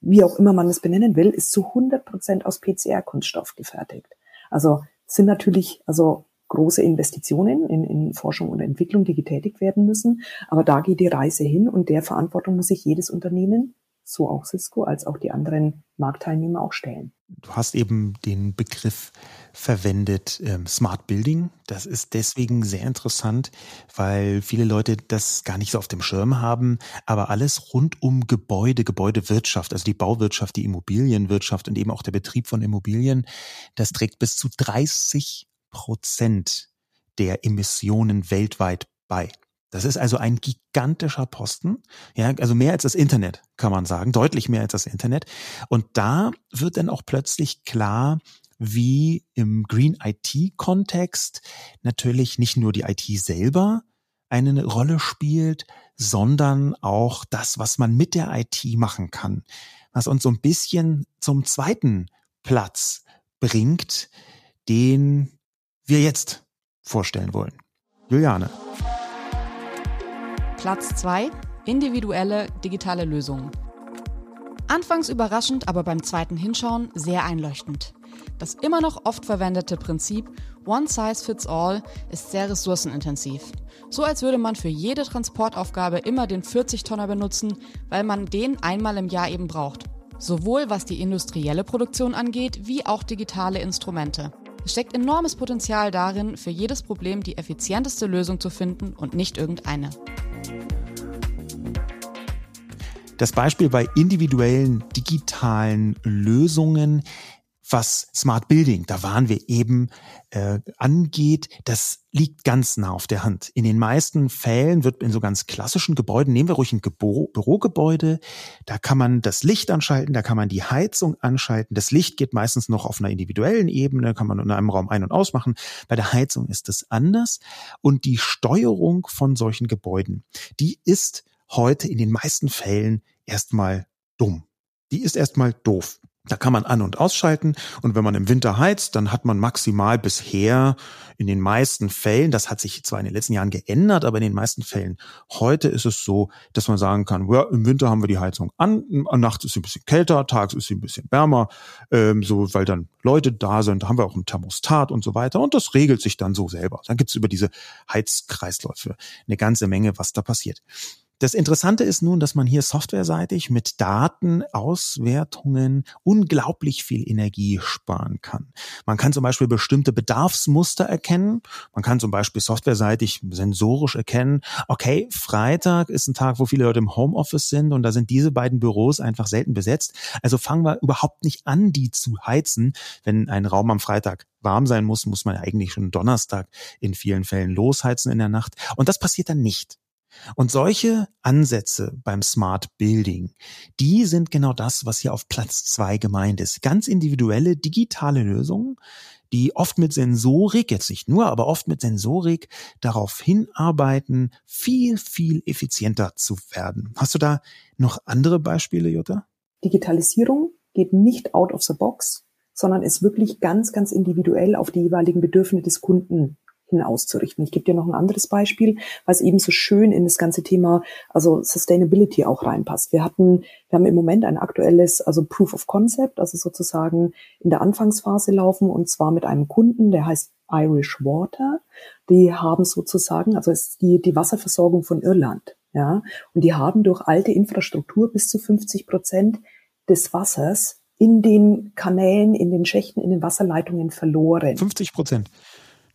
S3: wie auch immer man es benennen will, ist zu 100 Prozent aus PCR-Kunststoff gefertigt. Also sind natürlich also große Investitionen in, in Forschung und Entwicklung, die getätigt werden müssen. Aber da geht die Reise hin und der Verantwortung muss sich jedes Unternehmen so auch Cisco als auch die anderen Marktteilnehmer auch stellen.
S2: Du hast eben den Begriff verwendet ähm, Smart Building. Das ist deswegen sehr interessant, weil viele Leute das gar nicht so auf dem Schirm haben. Aber alles rund um Gebäude, Gebäudewirtschaft, also die Bauwirtschaft, die Immobilienwirtschaft und eben auch der Betrieb von Immobilien, das trägt bis zu 30 Prozent der Emissionen weltweit bei. Das ist also ein gigantischer Posten, ja, also mehr als das Internet, kann man sagen, deutlich mehr als das Internet. Und da wird dann auch plötzlich klar, wie im Green IT-Kontext natürlich nicht nur die IT selber eine Rolle spielt, sondern auch das, was man mit der IT machen kann, was uns so ein bisschen zum zweiten Platz bringt, den wir jetzt vorstellen wollen. Juliane.
S1: Platz 2. Individuelle digitale Lösungen. Anfangs überraschend, aber beim zweiten Hinschauen sehr einleuchtend. Das immer noch oft verwendete Prinzip One Size Fits All ist sehr ressourcenintensiv. So als würde man für jede Transportaufgabe immer den 40-Tonner benutzen, weil man den einmal im Jahr eben braucht. Sowohl was die industrielle Produktion angeht, wie auch digitale Instrumente. Es steckt enormes Potenzial darin, für jedes Problem die effizienteste Lösung zu finden und nicht irgendeine.
S2: Das Beispiel bei individuellen digitalen Lösungen, was Smart Building, da waren wir eben, äh, angeht, das liegt ganz nah auf der Hand. In den meisten Fällen wird in so ganz klassischen Gebäuden, nehmen wir ruhig ein Büro, Bürogebäude, da kann man das Licht anschalten, da kann man die Heizung anschalten. Das Licht geht meistens noch auf einer individuellen Ebene, kann man in einem Raum ein- und ausmachen. Bei der Heizung ist es anders. Und die Steuerung von solchen Gebäuden, die ist heute in den meisten Fällen erstmal dumm. Die ist erstmal doof. Da kann man an- und ausschalten. Und wenn man im Winter heizt, dann hat man maximal bisher in den meisten Fällen, das hat sich zwar in den letzten Jahren geändert, aber in den meisten Fällen heute ist es so, dass man sagen kann, ja, im Winter haben wir die Heizung an, nachts ist sie ein bisschen kälter, tags ist sie ein bisschen wärmer, ähm, so, weil dann Leute da sind, da haben wir auch ein Thermostat und so weiter. Und das regelt sich dann so selber. Dann gibt's über diese Heizkreisläufe eine ganze Menge, was da passiert. Das Interessante ist nun, dass man hier softwareseitig mit Datenauswertungen unglaublich viel Energie sparen kann. Man kann zum Beispiel bestimmte Bedarfsmuster erkennen. Man kann zum Beispiel softwareseitig sensorisch erkennen, okay, Freitag ist ein Tag, wo viele Leute im Homeoffice sind und da sind diese beiden Büros einfach selten besetzt. Also fangen wir überhaupt nicht an, die zu heizen. Wenn ein Raum am Freitag warm sein muss, muss man eigentlich schon Donnerstag in vielen Fällen losheizen in der Nacht. Und das passiert dann nicht. Und solche Ansätze beim Smart Building, die sind genau das, was hier auf Platz zwei gemeint ist. Ganz individuelle digitale Lösungen, die oft mit Sensorik, jetzt nicht nur, aber oft mit Sensorik darauf hinarbeiten, viel, viel effizienter zu werden. Hast du da noch andere Beispiele, Jutta?
S3: Digitalisierung geht nicht out of the box, sondern ist wirklich ganz, ganz individuell auf die jeweiligen Bedürfnisse des Kunden hin. Ich gebe dir noch ein anderes Beispiel, was eben so schön in das ganze Thema, also Sustainability auch reinpasst. Wir hatten, wir haben im Moment ein aktuelles, also Proof of Concept, also sozusagen in der Anfangsphase laufen und zwar mit einem Kunden, der heißt Irish Water. Die haben sozusagen, also ist die, die Wasserversorgung von Irland, ja, und die haben durch alte Infrastruktur bis zu 50 Prozent des Wassers in den Kanälen, in den Schächten, in den Wasserleitungen verloren.
S2: 50 Prozent.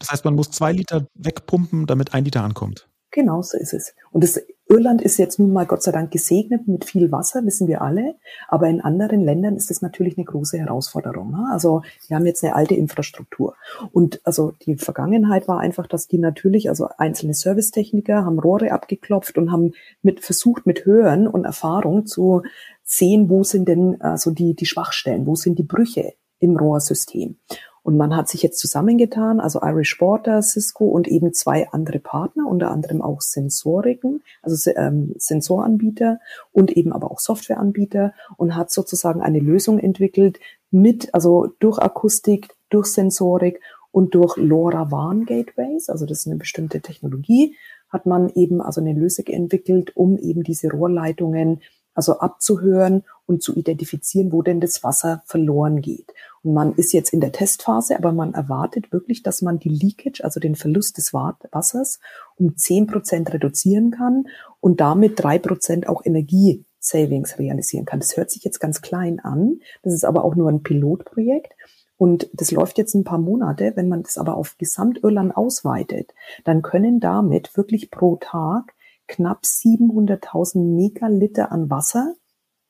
S2: Das heißt, man muss zwei Liter wegpumpen, damit ein Liter ankommt.
S3: Genau so ist es. Und das, Irland ist jetzt nun mal Gott sei Dank gesegnet mit viel Wasser, wissen wir alle. Aber in anderen Ländern ist das natürlich eine große Herausforderung. Ne? Also die haben jetzt eine alte Infrastruktur. Und also die Vergangenheit war einfach, dass die natürlich, also einzelne Servicetechniker haben Rohre abgeklopft und haben mit versucht, mit Hören und Erfahrung zu sehen, wo sind denn also die, die Schwachstellen, wo sind die Brüche im Rohrsystem. Und man hat sich jetzt zusammengetan, also Irish Water, Cisco und eben zwei andere Partner, unter anderem auch Sensoriken, also ähm, Sensoranbieter und eben aber auch Softwareanbieter und hat sozusagen eine Lösung entwickelt mit, also durch Akustik, durch Sensorik und durch LoRaWAN Gateways, also das ist eine bestimmte Technologie, hat man eben also eine Lösung entwickelt, um eben diese Rohrleitungen also abzuhören und zu identifizieren, wo denn das Wasser verloren geht. Und man ist jetzt in der Testphase, aber man erwartet wirklich, dass man die Leakage, also den Verlust des Wassers, um zehn Prozent reduzieren kann und damit drei Prozent auch Energie-Savings realisieren kann. Das hört sich jetzt ganz klein an. Das ist aber auch nur ein Pilotprojekt. Und das läuft jetzt ein paar Monate. Wenn man das aber auf Gesamtirland ausweitet, dann können damit wirklich pro Tag knapp 700.000 Megaliter an Wasser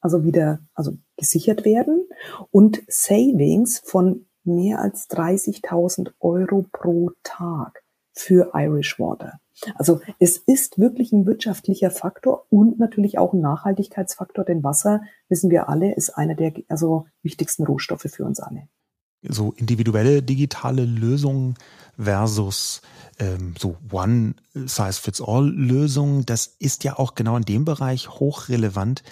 S3: also wieder, also gesichert werden und Savings von mehr als 30.000 Euro pro Tag für Irish Water. Also es ist wirklich ein wirtschaftlicher Faktor und natürlich auch ein Nachhaltigkeitsfaktor, denn Wasser, wissen wir alle, ist einer der also wichtigsten Rohstoffe für uns alle.
S2: So individuelle digitale Lösungen versus ähm, so One-Size-Fits-All-Lösungen, das ist ja auch genau in dem Bereich hochrelevant,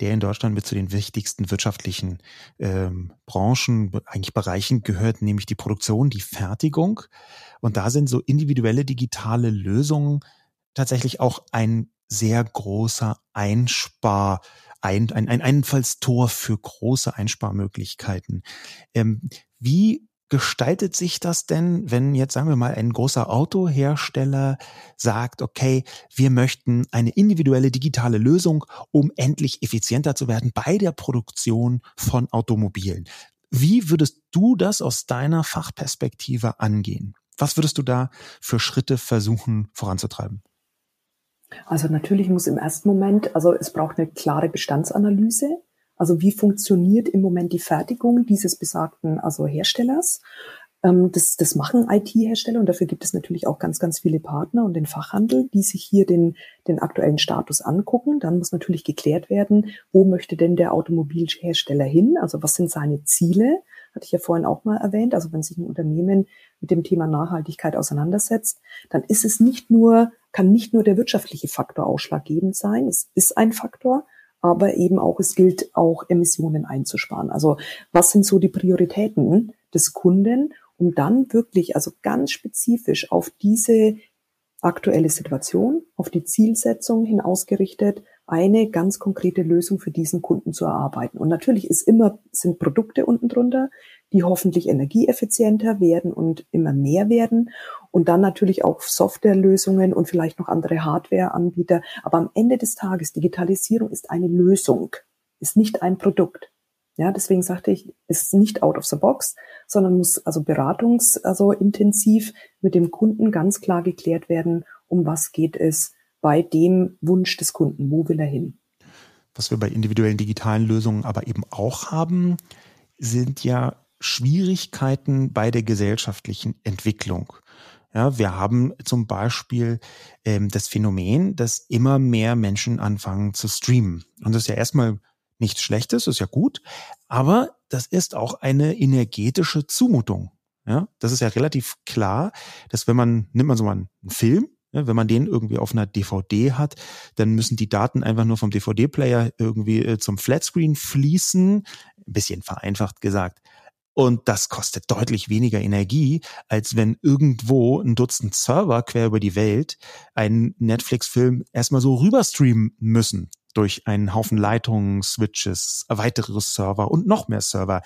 S2: der in Deutschland mit zu den wichtigsten wirtschaftlichen ähm, Branchen, eigentlich Bereichen gehört, nämlich die Produktion, die Fertigung. Und da sind so individuelle digitale Lösungen tatsächlich auch ein sehr großer Einspar, ein, ein, ein Einfallstor für große Einsparmöglichkeiten. Ähm, wie gestaltet sich das denn, wenn jetzt sagen wir mal ein großer Autohersteller sagt, okay, wir möchten eine individuelle digitale Lösung, um endlich effizienter zu werden bei der Produktion von Automobilen. Wie würdest du das aus deiner Fachperspektive angehen? Was würdest du da für Schritte versuchen voranzutreiben?
S3: Also natürlich muss im ersten Moment, also es braucht eine klare Bestandsanalyse. Also wie funktioniert im Moment die Fertigung dieses besagten also Herstellers? Ähm, das, das machen IT-Hersteller und dafür gibt es natürlich auch ganz, ganz viele Partner und den Fachhandel, die sich hier den, den aktuellen Status angucken. Dann muss natürlich geklärt werden, wo möchte denn der Automobilhersteller hin? Also was sind seine Ziele? Hatte ich ja vorhin auch mal erwähnt. Also wenn sich ein Unternehmen mit dem Thema Nachhaltigkeit auseinandersetzt, dann ist es nicht nur, kann nicht nur der wirtschaftliche Faktor ausschlaggebend sein. Es ist ein Faktor, aber eben auch, es gilt auch Emissionen einzusparen. Also was sind so die Prioritäten des Kunden, um dann wirklich, also ganz spezifisch auf diese aktuelle Situation, auf die Zielsetzung hinausgerichtet, eine ganz konkrete Lösung für diesen Kunden zu erarbeiten. Und natürlich ist immer, sind Produkte unten drunter, die hoffentlich energieeffizienter werden und immer mehr werden. Und dann natürlich auch Softwarelösungen und vielleicht noch andere Hardwareanbieter. Aber am Ende des Tages, Digitalisierung ist eine Lösung, ist nicht ein Produkt. Ja, deswegen sagte ich, ist nicht out of the box, sondern muss also beratungs, also intensiv mit dem Kunden ganz klar geklärt werden, um was geht es bei dem Wunsch des Kunden, wo will er hin.
S2: Was wir bei individuellen digitalen Lösungen aber eben auch haben, sind ja Schwierigkeiten bei der gesellschaftlichen Entwicklung. Ja, wir haben zum Beispiel ähm, das Phänomen, dass immer mehr Menschen anfangen zu streamen. Und das ist ja erstmal nichts Schlechtes, ist ja gut, aber das ist auch eine energetische Zumutung. Ja, das ist ja relativ klar, dass wenn man, nimmt man so mal einen Film, ja, wenn man den irgendwie auf einer DVD hat, dann müssen die Daten einfach nur vom DVD-Player irgendwie äh, zum Flatscreen fließen. Ein bisschen vereinfacht gesagt. Und das kostet deutlich weniger Energie, als wenn irgendwo ein Dutzend Server quer über die Welt einen Netflix-Film erstmal so rüberstreamen müssen durch einen Haufen Leitungen, Switches, weitere Server und noch mehr Server.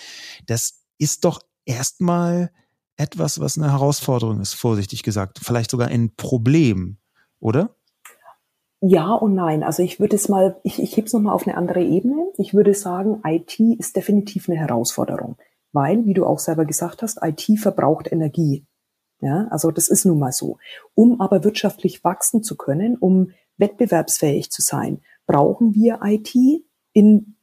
S2: Das ist doch erstmal etwas, was eine Herausforderung ist, vorsichtig gesagt. Vielleicht sogar ein Problem, oder?
S3: Ja und nein. Also ich würde es mal, ich, ich hebe es nochmal auf eine andere Ebene. Ich würde sagen, IT ist definitiv eine Herausforderung weil, wie du auch selber gesagt hast, IT verbraucht Energie. Ja, also das ist nun mal so. Um aber wirtschaftlich wachsen zu können, um wettbewerbsfähig zu sein, brauchen wir IT in,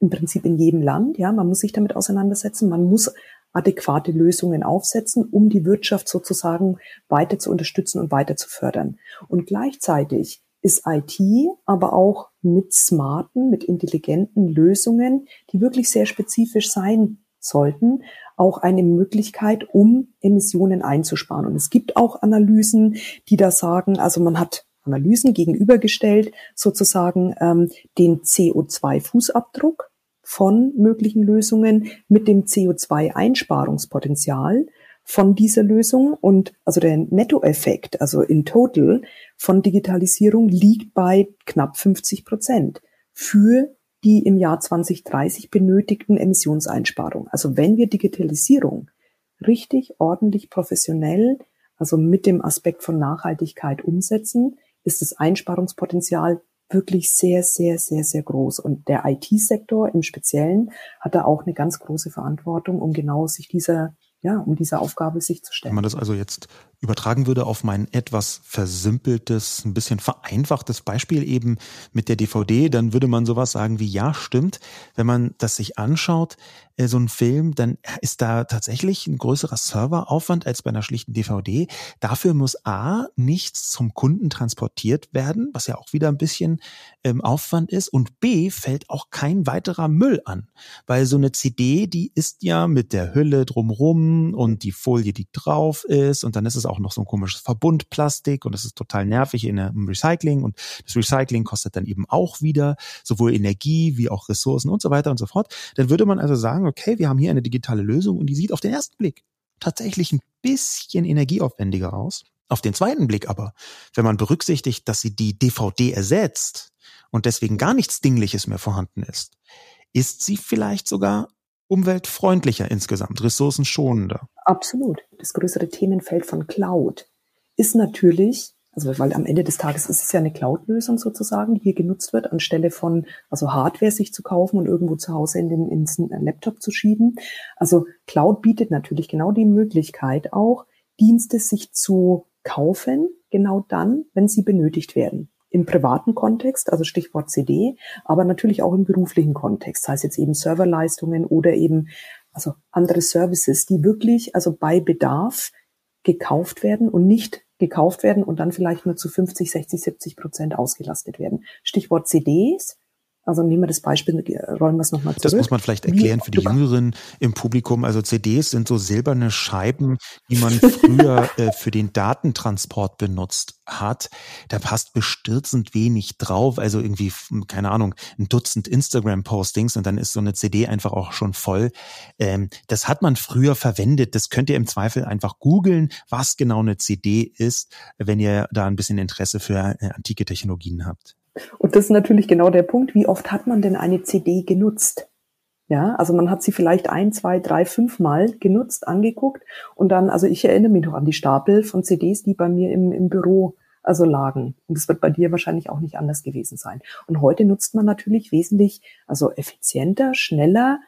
S3: im Prinzip in jedem Land. Ja, man muss sich damit auseinandersetzen. Man muss adäquate Lösungen aufsetzen, um die Wirtschaft sozusagen weiter zu unterstützen und weiter zu fördern. Und gleichzeitig ist IT aber auch mit smarten, mit intelligenten Lösungen, die wirklich sehr spezifisch sein sollten, auch eine Möglichkeit, um Emissionen einzusparen. Und es gibt auch Analysen, die da sagen, also man hat Analysen gegenübergestellt, sozusagen ähm, den CO2-Fußabdruck von möglichen Lösungen mit dem CO2-Einsparungspotenzial von dieser Lösung und also der Nettoeffekt, also in total von Digitalisierung liegt bei knapp 50 Prozent für die im Jahr 2030 benötigten Emissionseinsparungen. Also wenn wir Digitalisierung richtig, ordentlich, professionell, also mit dem Aspekt von Nachhaltigkeit umsetzen, ist das Einsparungspotenzial wirklich sehr, sehr, sehr, sehr groß. Und der IT-Sektor im Speziellen hat da auch eine ganz große Verantwortung, um genau sich dieser ja, um diese Aufgabe sich zu stellen.
S2: Wenn man das also jetzt übertragen würde auf mein etwas versimpeltes, ein bisschen vereinfachtes Beispiel eben mit der DVD, dann würde man sowas sagen wie, ja, stimmt. Wenn man das sich anschaut, so ein Film, dann ist da tatsächlich ein größerer Serveraufwand als bei einer schlichten DVD. Dafür muss A, nichts zum Kunden transportiert werden, was ja auch wieder ein bisschen ähm, Aufwand ist. Und B, fällt auch kein weiterer Müll an. Weil so eine CD, die ist ja mit der Hülle drumrum und die Folie, die drauf ist. Und dann ist es auch noch so ein komisches Verbundplastik und das ist total nervig in einem Recycling. Und das Recycling kostet dann eben auch wieder sowohl Energie wie auch Ressourcen und so weiter und so fort. Dann würde man also sagen, okay, wir haben hier eine digitale Lösung und die sieht auf den ersten Blick tatsächlich ein bisschen energieaufwendiger aus. Auf den zweiten Blick aber, wenn man berücksichtigt, dass sie die DVD ersetzt und deswegen gar nichts Dingliches mehr vorhanden ist, ist sie vielleicht sogar umweltfreundlicher insgesamt, ressourcenschonender.
S3: Absolut. Das größere Themenfeld von Cloud ist natürlich also weil am Ende des Tages ist es ja eine Cloud-Lösung sozusagen, die hier genutzt wird, anstelle von also Hardware sich zu kaufen und irgendwo zu Hause in den ins Laptop zu schieben. Also Cloud bietet natürlich genau die Möglichkeit auch, Dienste sich zu kaufen, genau dann, wenn sie benötigt werden. Im privaten Kontext, also Stichwort CD, aber natürlich auch im beruflichen Kontext, heißt jetzt eben Serverleistungen oder eben also andere Services, die wirklich also bei Bedarf gekauft werden und nicht gekauft werden und dann vielleicht nur zu 50, 60, 70 Prozent ausgelastet werden. Stichwort CDs. Also nehmen wir das Beispiel, rollen wir es nochmal zurück.
S2: Das muss man vielleicht erklären für die Jüngeren im Publikum. Also CDs sind so silberne Scheiben, die man früher äh, für den Datentransport benutzt hat. Da passt bestürzend wenig drauf. Also irgendwie, keine Ahnung, ein Dutzend Instagram-Postings und dann ist so eine CD einfach auch schon voll. Ähm, das hat man früher verwendet. Das könnt ihr im Zweifel einfach googeln, was genau eine CD ist, wenn ihr da ein bisschen Interesse für äh, antike Technologien habt.
S3: Und das ist natürlich genau der Punkt. Wie oft hat man denn eine CD genutzt? Ja, also man hat sie vielleicht ein, zwei, drei, fünf Mal genutzt, angeguckt und dann, also ich erinnere mich noch an die Stapel von CDs, die bei mir im, im Büro also lagen. Und das wird bei dir wahrscheinlich auch nicht anders gewesen sein. Und heute nutzt man natürlich wesentlich, also effizienter, schneller,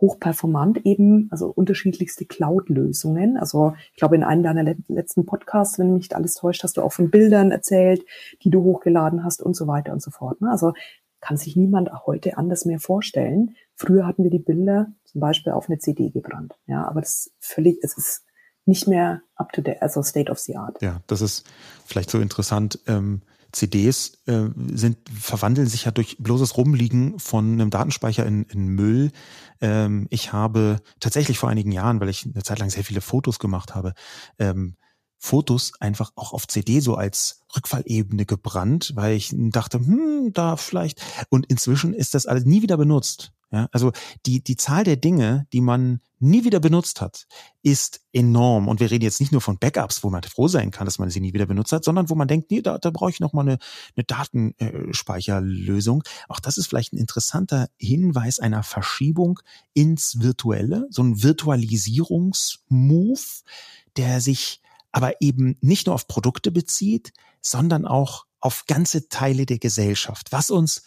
S3: hochperformant eben, also unterschiedlichste Cloud-Lösungen. Also ich glaube, in einem deiner letzten Podcasts, wenn mich alles täuscht, hast du auch von Bildern erzählt, die du hochgeladen hast und so weiter und so fort. Ne? Also kann sich niemand heute anders mehr vorstellen. Früher hatten wir die Bilder zum Beispiel auf eine CD gebrannt. Ja, aber das ist völlig, es ist nicht mehr up to date, also state of the art.
S2: Ja, das ist vielleicht so interessant. Ähm CDs äh, sind, verwandeln sich ja durch bloßes Rumliegen von einem Datenspeicher in, in Müll. Ähm, ich habe tatsächlich vor einigen Jahren, weil ich eine Zeit lang sehr viele Fotos gemacht habe, ähm, Fotos einfach auch auf CD so als Rückfallebene gebrannt, weil ich dachte, hm, da vielleicht. Und inzwischen ist das alles nie wieder benutzt. Ja, also die, die Zahl der Dinge, die man nie wieder benutzt hat, ist enorm. Und wir reden jetzt nicht nur von Backups, wo man froh sein kann, dass man sie nie wieder benutzt hat, sondern wo man denkt, nee, da, da brauche ich noch mal eine, eine Datenspeicherlösung. Auch das ist vielleicht ein interessanter Hinweis einer Verschiebung ins Virtuelle, so ein Virtualisierungsmove, der sich aber eben nicht nur auf Produkte bezieht, sondern auch auf ganze Teile der Gesellschaft, was uns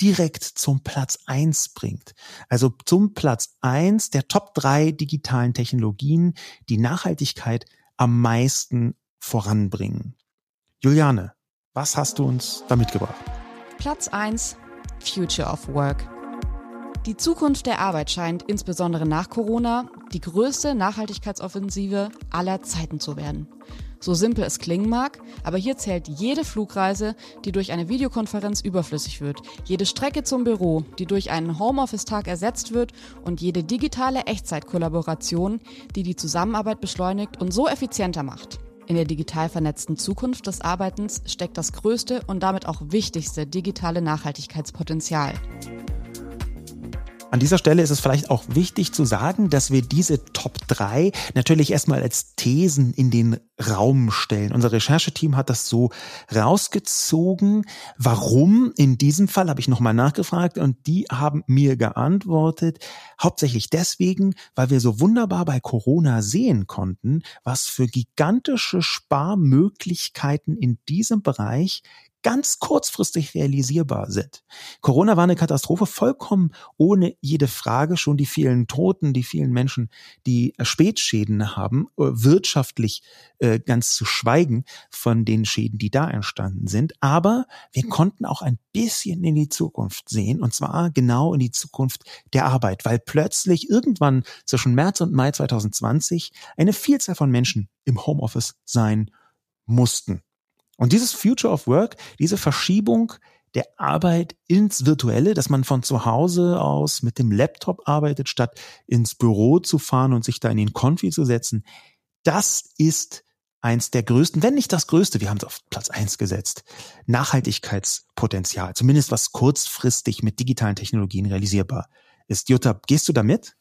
S2: direkt zum Platz eins bringt. Also zum Platz eins der Top drei digitalen Technologien, die Nachhaltigkeit am meisten voranbringen. Juliane, was hast du uns da mitgebracht?
S1: Platz 1 Future of Work. Die Zukunft der Arbeit scheint insbesondere nach Corona die größte Nachhaltigkeitsoffensive aller Zeiten zu werden. So simpel es klingen mag, aber hier zählt jede Flugreise, die durch eine Videokonferenz überflüssig wird, jede Strecke zum Büro, die durch einen Homeoffice-Tag ersetzt wird und jede digitale Echtzeitkollaboration, die die Zusammenarbeit beschleunigt und so effizienter macht. In der digital vernetzten Zukunft des Arbeitens steckt das größte und damit auch wichtigste digitale Nachhaltigkeitspotenzial.
S2: An dieser Stelle ist es vielleicht auch wichtig zu sagen, dass wir diese Top 3 natürlich erstmal als Thesen in den Raum stellen. Unser Rechercheteam hat das so rausgezogen. Warum? In diesem Fall habe ich nochmal nachgefragt und die haben mir geantwortet. Hauptsächlich deswegen, weil wir so wunderbar bei Corona sehen konnten, was für gigantische Sparmöglichkeiten in diesem Bereich ganz kurzfristig realisierbar sind. Corona war eine Katastrophe, vollkommen ohne jede Frage. Schon die vielen Toten, die vielen Menschen, die Spätschäden haben, äh, wirtschaftlich äh, ganz zu schweigen von den Schäden, die da entstanden sind. Aber wir konnten auch ein bisschen in die Zukunft sehen, und zwar genau in die Zukunft der Arbeit, weil plötzlich irgendwann zwischen März und Mai 2020 eine Vielzahl von Menschen im Homeoffice sein mussten. Und dieses Future of Work, diese Verschiebung der Arbeit ins Virtuelle, dass man von zu Hause aus mit dem Laptop arbeitet, statt ins Büro zu fahren und sich da in den Konfi zu setzen, das ist eins der größten, wenn nicht das größte, wir haben es auf Platz eins gesetzt, Nachhaltigkeitspotenzial, zumindest was kurzfristig mit digitalen Technologien realisierbar ist. Jutta, gehst du damit?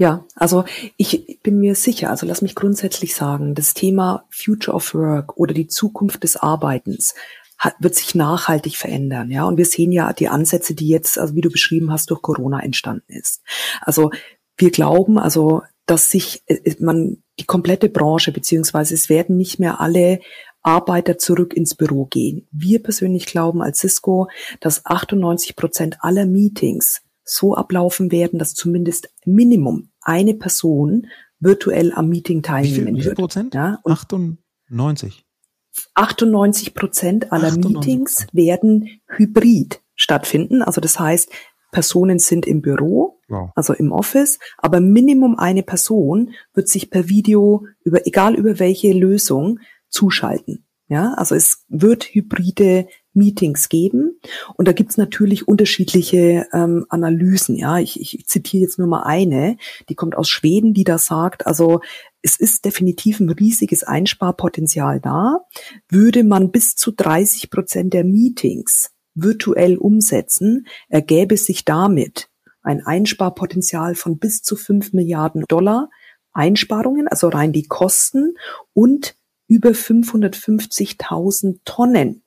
S3: Ja, also ich bin mir sicher, also lass mich grundsätzlich sagen, das Thema Future of Work oder die Zukunft des Arbeitens hat, wird sich nachhaltig verändern, ja. Und wir sehen ja die Ansätze, die jetzt, also wie du beschrieben hast, durch Corona entstanden ist. Also wir glauben, also, dass sich äh, äh, man die komplette Branche beziehungsweise es werden nicht mehr alle Arbeiter zurück ins Büro gehen. Wir persönlich glauben als Cisco, dass 98 Prozent aller Meetings so ablaufen werden, dass zumindest Minimum eine Person virtuell am Meeting teilnehmen
S2: wie viel, wie viel Prozent? Ja, 98.
S3: 98 Prozent aller 98. Meetings werden hybrid stattfinden. Also das heißt, Personen sind im Büro, wow. also im Office, aber Minimum eine Person wird sich per Video über, egal über welche Lösung, zuschalten. Ja, also es wird hybride Meetings geben und da gibt's natürlich unterschiedliche ähm, Analysen. Ja, ich, ich zitiere jetzt nur mal eine, die kommt aus Schweden, die da sagt, also es ist definitiv ein riesiges Einsparpotenzial da. Würde man bis zu 30 Prozent der Meetings virtuell umsetzen, ergäbe sich damit ein Einsparpotenzial von bis zu 5 Milliarden Dollar Einsparungen, also rein die Kosten und über 550.000 Tonnen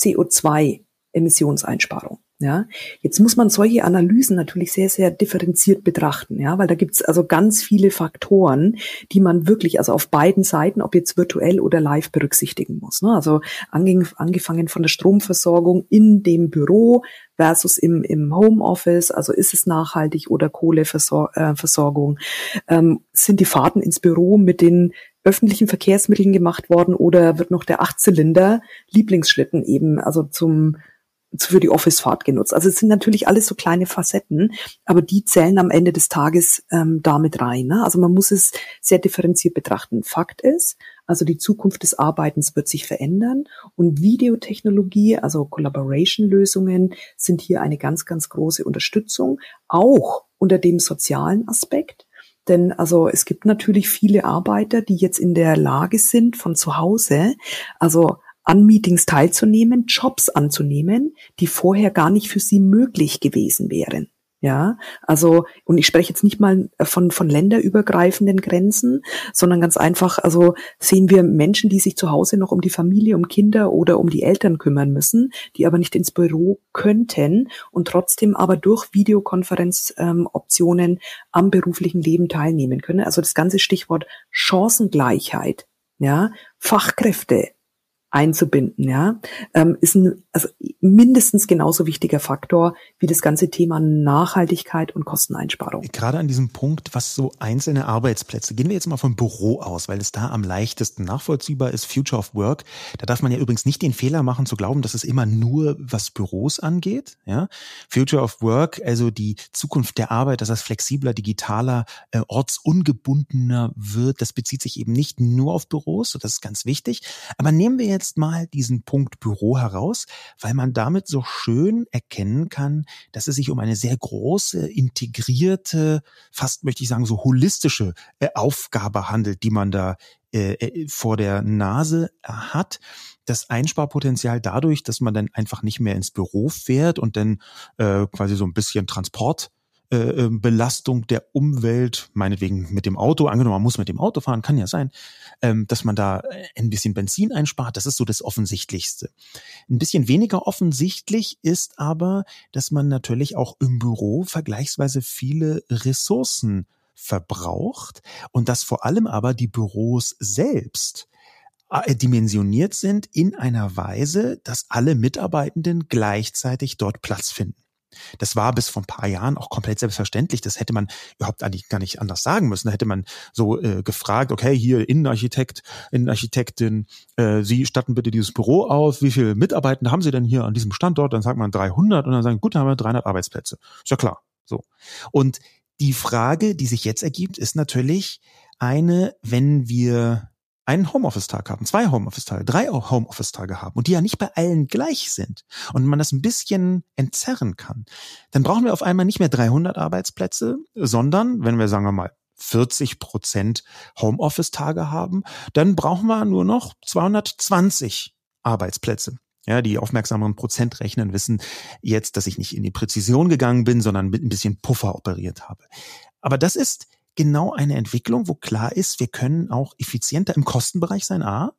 S3: CO2-Emissionseinsparung. Ja, jetzt muss man solche Analysen natürlich sehr, sehr differenziert betrachten, ja, weil da gibt's also ganz viele Faktoren, die man wirklich, also auf beiden Seiten, ob jetzt virtuell oder live berücksichtigen muss. Ne? Also angefangen von der Stromversorgung in dem Büro versus im, im Homeoffice, also ist es nachhaltig oder Kohleversorgung, äh, ähm, sind die Fahrten ins Büro mit den öffentlichen Verkehrsmitteln gemacht worden oder wird noch der Achtzylinder Lieblingsschlitten eben, also zum für die Office-Fahrt genutzt. Also es sind natürlich alles so kleine Facetten, aber die zählen am Ende des Tages ähm, damit rein. Ne? Also man muss es sehr differenziert betrachten. Fakt ist, also die Zukunft des Arbeitens wird sich verändern und Videotechnologie, also Collaboration-Lösungen sind hier eine ganz, ganz große Unterstützung, auch unter dem sozialen Aspekt. Denn also es gibt natürlich viele Arbeiter, die jetzt in der Lage sind, von zu Hause, also an Meetings teilzunehmen, Jobs anzunehmen, die vorher gar nicht für sie möglich gewesen wären. Ja, also, und ich spreche jetzt nicht mal von, von länderübergreifenden Grenzen, sondern ganz einfach, also sehen wir Menschen, die sich zu Hause noch um die Familie, um Kinder oder um die Eltern kümmern müssen, die aber nicht ins Büro könnten und trotzdem aber durch Videokonferenzoptionen ähm, am beruflichen Leben teilnehmen können. Also das ganze Stichwort Chancengleichheit, ja, Fachkräfte, einzubinden, ja, ähm, ist ein also mindestens genauso wichtiger Faktor wie das ganze Thema Nachhaltigkeit und Kosteneinsparung.
S2: Gerade an diesem Punkt, was so einzelne Arbeitsplätze, gehen wir jetzt mal vom Büro aus, weil es da am leichtesten nachvollziehbar ist, Future of Work. Da darf man ja übrigens nicht den Fehler machen zu glauben, dass es immer nur was Büros angeht. Ja? Future of Work, also die Zukunft der Arbeit, dass das flexibler, digitaler, äh, ortsungebundener wird, das bezieht sich eben nicht nur auf Büros, das ist ganz wichtig. Aber nehmen wir jetzt mal diesen Punkt Büro heraus weil man damit so schön erkennen kann, dass es sich um eine sehr große, integrierte, fast möchte ich sagen, so holistische äh, Aufgabe handelt, die man da äh, äh, vor der Nase hat. Das Einsparpotenzial dadurch, dass man dann einfach nicht mehr ins Büro fährt und dann quasi so ein bisschen Transport äh, ähm, Belastung der Umwelt, meinetwegen mit dem Auto, angenommen, man muss mit dem Auto fahren, kann ja sein, ähm, dass man da ein bisschen Benzin einspart, das ist so das Offensichtlichste. Ein bisschen weniger offensichtlich ist aber, dass man natürlich auch im Büro vergleichsweise viele Ressourcen verbraucht und dass vor allem aber die Büros selbst äh, dimensioniert sind in einer Weise, dass alle Mitarbeitenden gleichzeitig dort Platz finden. Das war bis vor ein paar Jahren auch komplett selbstverständlich. Das hätte man überhaupt eigentlich gar nicht anders sagen müssen. Da hätte man so äh, gefragt, okay, hier Innenarchitekt, Innenarchitektin, äh, Sie statten bitte dieses Büro auf. Wie viele Mitarbeitende haben Sie denn hier an diesem Standort? Dann sagt man 300 und dann sagen, gut, dann haben wir 300 Arbeitsplätze. Ist ja klar. So. Und die Frage, die sich jetzt ergibt, ist natürlich eine, wenn wir einen Homeoffice-Tag haben, zwei Homeoffice-Tage, drei Homeoffice-Tage haben und die ja nicht bei allen gleich sind und man das ein bisschen entzerren kann, dann brauchen wir auf einmal nicht mehr 300 Arbeitsplätze, sondern, wenn wir sagen wir mal 40 Prozent Homeoffice-Tage haben, dann brauchen wir nur noch 220 Arbeitsplätze. Ja, die aufmerksameren Prozentrechnen wissen jetzt, dass ich nicht in die Präzision gegangen bin, sondern mit ein bisschen Puffer operiert habe. Aber das ist genau eine Entwicklung, wo klar ist, wir können auch effizienter im Kostenbereich sein, A,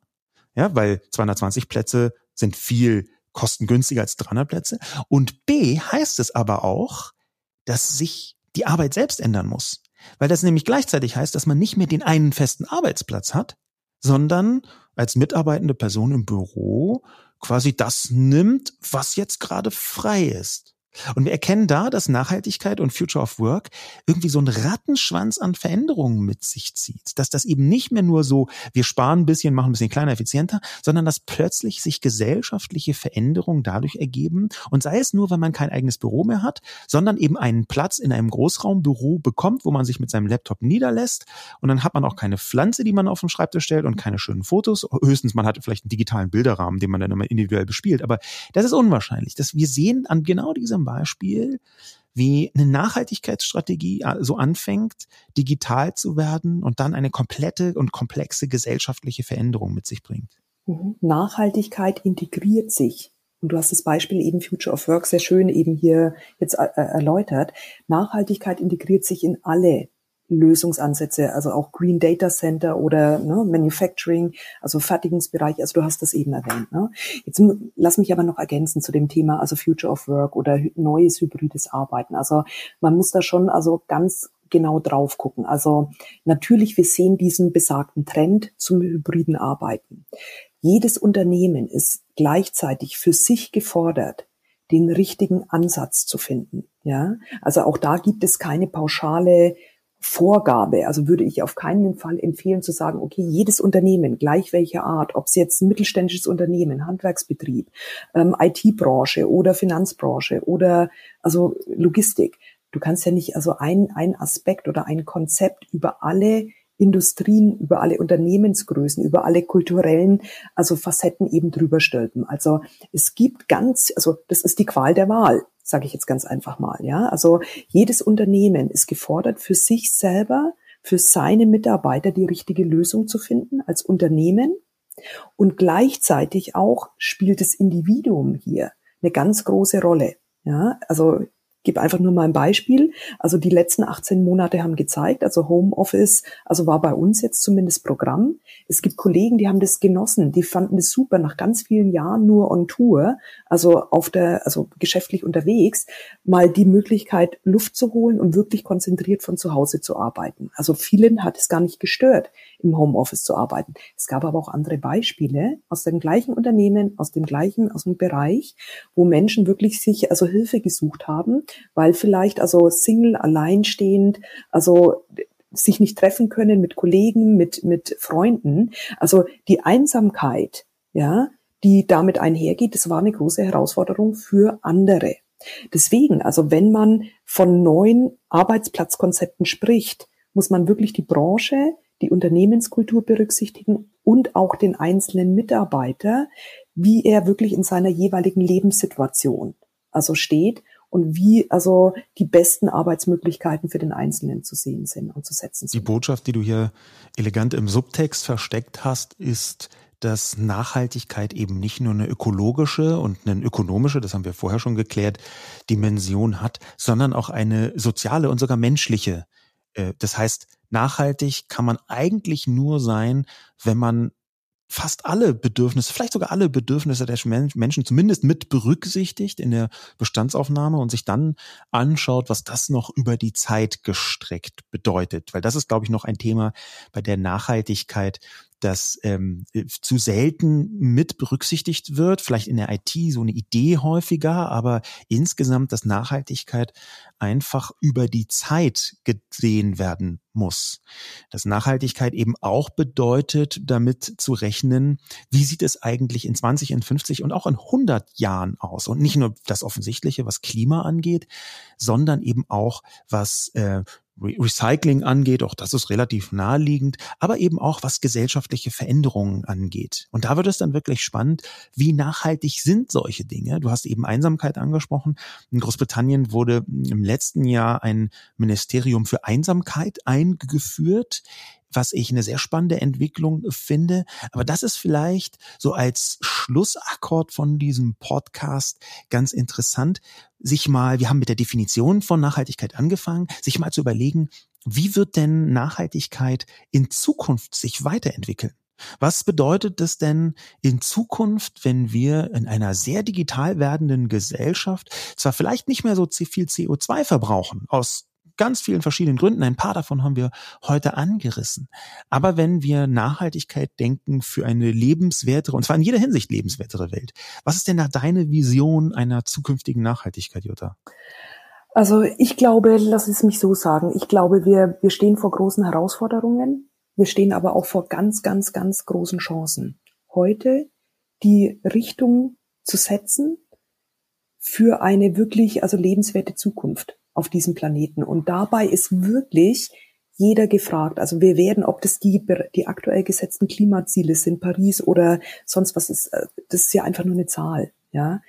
S2: ja, weil 220 Plätze sind viel kostengünstiger als 300 Plätze. Und B heißt es aber auch, dass sich die Arbeit selbst ändern muss. Weil das nämlich gleichzeitig heißt, dass man nicht mehr den einen festen Arbeitsplatz hat, sondern als mitarbeitende Person im Büro quasi das nimmt, was jetzt gerade frei ist. Und wir erkennen da, dass Nachhaltigkeit und Future of Work irgendwie so einen Rattenschwanz an Veränderungen mit sich zieht. Dass das eben nicht mehr nur so, wir sparen ein bisschen, machen ein bisschen kleiner, effizienter, sondern dass plötzlich sich gesellschaftliche Veränderungen dadurch ergeben. Und sei es nur, wenn man kein eigenes Büro mehr hat, sondern eben einen Platz in einem Großraumbüro bekommt, wo man sich mit seinem Laptop niederlässt. Und dann hat man auch keine Pflanze, die man auf den Schreibtisch stellt und keine schönen Fotos. Höchstens man hat vielleicht einen digitalen Bilderrahmen, den man dann immer individuell bespielt. Aber das ist unwahrscheinlich. Dass wir sehen an genau diesem zum Beispiel, wie eine Nachhaltigkeitsstrategie äh, so anfängt, digital zu werden und dann eine komplette und komplexe gesellschaftliche Veränderung mit sich bringt.
S3: Mhm. Nachhaltigkeit integriert sich. Und du hast das Beispiel eben Future of Work sehr schön eben hier jetzt äh, erläutert. Nachhaltigkeit integriert sich in alle Lösungsansätze, also auch Green Data Center oder ne, Manufacturing, also Fertigungsbereich, also du hast das eben erwähnt. Ne? Jetzt lass mich aber noch ergänzen zu dem Thema, also Future of Work oder neues hybrides Arbeiten. Also man muss da schon also ganz genau drauf gucken. Also natürlich, wir sehen diesen besagten Trend zum hybriden Arbeiten. Jedes Unternehmen ist gleichzeitig für sich gefordert, den richtigen Ansatz zu finden. Ja, also auch da gibt es keine pauschale Vorgabe. Also würde ich auf keinen Fall empfehlen zu sagen, okay, jedes Unternehmen, gleich welcher Art, ob es jetzt ein mittelständisches Unternehmen, Handwerksbetrieb, ähm, IT-Branche oder Finanzbranche oder also Logistik. Du kannst ja nicht also ein, ein Aspekt oder ein Konzept über alle Industrien, über alle Unternehmensgrößen, über alle kulturellen, also Facetten eben drüber stülpen. Also es gibt ganz, also das ist die Qual der Wahl sage ich jetzt ganz einfach mal. Ja, also jedes Unternehmen ist gefordert, für sich selber, für seine Mitarbeiter die richtige Lösung zu finden als Unternehmen. Und gleichzeitig auch spielt das Individuum hier eine ganz große Rolle. Ja, also gebe einfach nur mal ein Beispiel. Also die letzten 18 Monate haben gezeigt, also Homeoffice, also war bei uns jetzt zumindest Programm. Es gibt Kollegen, die haben das genossen, die fanden das super nach ganz vielen Jahren nur on Tour, also auf der, also geschäftlich unterwegs, mal die Möglichkeit Luft zu holen und wirklich konzentriert von zu Hause zu arbeiten. Also vielen hat es gar nicht gestört, im Homeoffice zu arbeiten. Es gab aber auch andere Beispiele aus dem gleichen Unternehmen, aus dem gleichen, aus dem Bereich, wo Menschen wirklich sich also Hilfe gesucht haben weil vielleicht also Single, alleinstehend, also sich nicht treffen können mit Kollegen, mit, mit Freunden. Also die Einsamkeit, ja, die damit einhergeht, das war eine große Herausforderung für andere. Deswegen, also wenn man von neuen Arbeitsplatzkonzepten spricht, muss man wirklich die Branche, die Unternehmenskultur berücksichtigen und auch den einzelnen Mitarbeiter, wie er wirklich in seiner jeweiligen Lebenssituation also steht und wie also die besten Arbeitsmöglichkeiten für den Einzelnen zu sehen sind und zu setzen
S2: sind. Die Botschaft, die du hier elegant im Subtext versteckt hast, ist, dass Nachhaltigkeit eben nicht nur eine ökologische und eine ökonomische, das haben wir vorher schon geklärt, Dimension hat, sondern auch eine soziale und sogar menschliche. Äh, das heißt, nachhaltig kann man eigentlich nur sein, wenn man fast alle Bedürfnisse, vielleicht sogar alle Bedürfnisse der Menschen zumindest mit berücksichtigt in der Bestandsaufnahme und sich dann anschaut, was das noch über die Zeit gestreckt bedeutet. Weil das ist, glaube ich, noch ein Thema bei der Nachhaltigkeit, das ähm, zu selten mit berücksichtigt wird, vielleicht in der IT so eine Idee häufiger, aber insgesamt, dass Nachhaltigkeit einfach über die Zeit gesehen werden muss. Dass Nachhaltigkeit eben auch bedeutet, damit zu rechnen, wie sieht es eigentlich in 20, in 50 und auch in 100 Jahren aus? Und nicht nur das Offensichtliche, was Klima angeht, sondern eben auch, was äh, Recycling angeht, auch das ist relativ naheliegend, aber eben auch was gesellschaftliche Veränderungen angeht. Und da wird es dann wirklich spannend, wie nachhaltig sind solche Dinge. Du hast eben Einsamkeit angesprochen. In Großbritannien wurde im letzten Jahr ein Ministerium für Einsamkeit eingeführt was ich eine sehr spannende Entwicklung finde. Aber das ist vielleicht so als Schlussakkord von diesem Podcast ganz interessant, sich mal, wir haben mit der Definition von Nachhaltigkeit angefangen, sich mal zu überlegen, wie wird denn Nachhaltigkeit in Zukunft sich weiterentwickeln? Was bedeutet es denn in Zukunft, wenn wir in einer sehr digital werdenden Gesellschaft zwar vielleicht nicht mehr so viel CO2 verbrauchen, aus ganz vielen verschiedenen Gründen. Ein paar davon haben wir heute angerissen. Aber wenn wir Nachhaltigkeit denken für eine lebenswertere, und zwar in jeder Hinsicht lebenswertere Welt, was ist denn da deine Vision einer zukünftigen Nachhaltigkeit, Jutta?
S3: Also ich glaube, lass es mich so sagen, ich glaube, wir, wir stehen vor großen Herausforderungen. Wir stehen aber auch vor ganz, ganz, ganz großen Chancen. Heute die Richtung zu setzen für eine wirklich, also lebenswerte Zukunft auf diesem Planeten. Und dabei ist wirklich jeder gefragt. Also wir werden, ob das die, die aktuell gesetzten Klimaziele sind, Paris oder sonst was ist, äh, das ist ja einfach nur eine Zahl. Ja,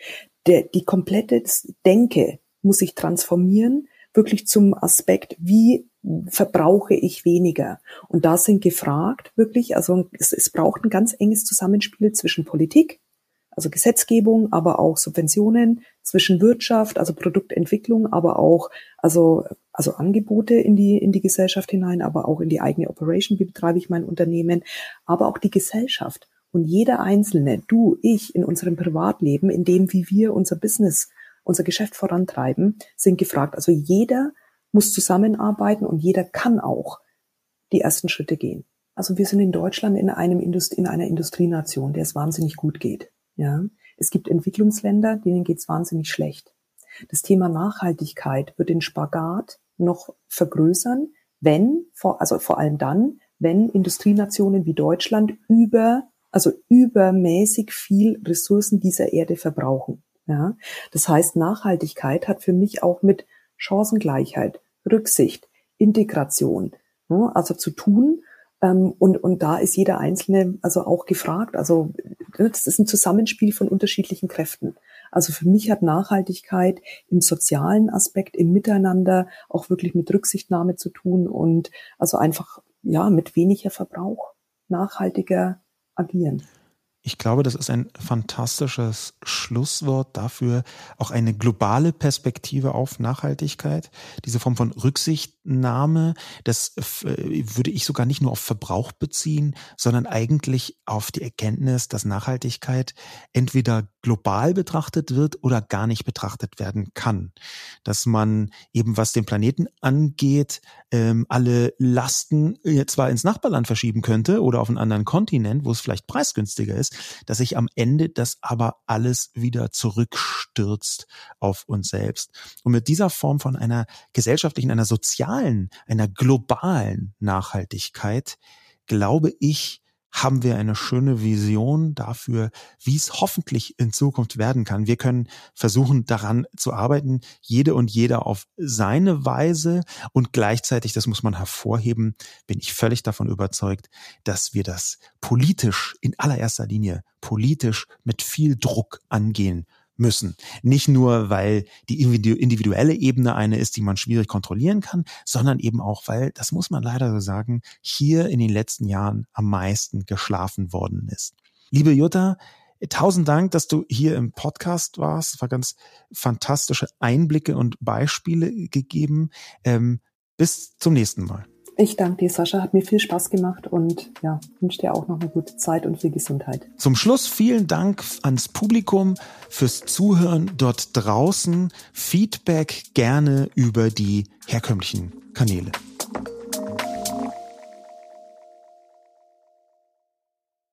S3: der, die komplette Denke muss sich transformieren, wirklich zum Aspekt, wie verbrauche ich weniger? Und da sind gefragt, wirklich, also es, es braucht ein ganz enges Zusammenspiel zwischen Politik, also Gesetzgebung, aber auch Subventionen zwischen Wirtschaft, also Produktentwicklung, aber auch also also Angebote in die in die Gesellschaft hinein, aber auch in die eigene Operation, wie betreibe ich mein Unternehmen, aber auch die Gesellschaft und jeder einzelne, du, ich in unserem Privatleben, in dem wie wir unser Business, unser Geschäft vorantreiben, sind gefragt. Also jeder muss zusammenarbeiten und jeder kann auch die ersten Schritte gehen. Also wir sind in Deutschland in einem Indust in einer Industrienation, der es wahnsinnig gut geht. Ja, es gibt Entwicklungsländer, denen geht's wahnsinnig schlecht. Das Thema Nachhaltigkeit wird den Spagat noch vergrößern, wenn, vor, also vor allem dann, wenn Industrienationen wie Deutschland über, also übermäßig viel Ressourcen dieser Erde verbrauchen. Ja, das heißt, Nachhaltigkeit hat für mich auch mit Chancengleichheit, Rücksicht, Integration, ne, also zu tun, und, und da ist jeder Einzelne also auch gefragt. Also ne, das ist ein Zusammenspiel von unterschiedlichen Kräften. Also für mich hat Nachhaltigkeit im sozialen Aspekt, im Miteinander auch wirklich mit Rücksichtnahme zu tun und also einfach ja mit weniger Verbrauch nachhaltiger agieren.
S2: Ich glaube, das ist ein fantastisches Schlusswort dafür, auch eine globale Perspektive auf Nachhaltigkeit. Diese Form von Rücksichtnahme, das äh, würde ich sogar nicht nur auf Verbrauch beziehen, sondern eigentlich auf die Erkenntnis, dass Nachhaltigkeit entweder global betrachtet wird oder gar nicht betrachtet werden kann. Dass man eben, was den Planeten angeht, ähm, alle Lasten zwar ins Nachbarland verschieben könnte oder auf einen anderen Kontinent, wo es vielleicht preisgünstiger ist, dass sich am Ende das aber alles wieder zurückstürzt auf uns selbst. Und mit dieser Form von einer gesellschaftlichen, einer sozialen, einer globalen Nachhaltigkeit, glaube ich, haben wir eine schöne Vision dafür, wie es hoffentlich in Zukunft werden kann. Wir können versuchen, daran zu arbeiten, jede und jeder auf seine Weise und gleichzeitig, das muss man hervorheben, bin ich völlig davon überzeugt, dass wir das politisch in allererster Linie politisch mit viel Druck angehen müssen. Nicht nur, weil die individuelle Ebene eine ist, die man schwierig kontrollieren kann, sondern eben auch, weil, das muss man leider so sagen, hier in den letzten Jahren am meisten geschlafen worden ist. Liebe Jutta, tausend Dank, dass du hier im Podcast warst. Es war ganz fantastische Einblicke und Beispiele gegeben. Ähm, bis zum nächsten Mal.
S3: Ich danke dir, Sascha. Hat mir viel Spaß gemacht und ja, wünsche dir auch noch eine gute Zeit und viel Gesundheit.
S2: Zum Schluss vielen Dank ans Publikum fürs Zuhören dort draußen. Feedback gerne über die herkömmlichen Kanäle.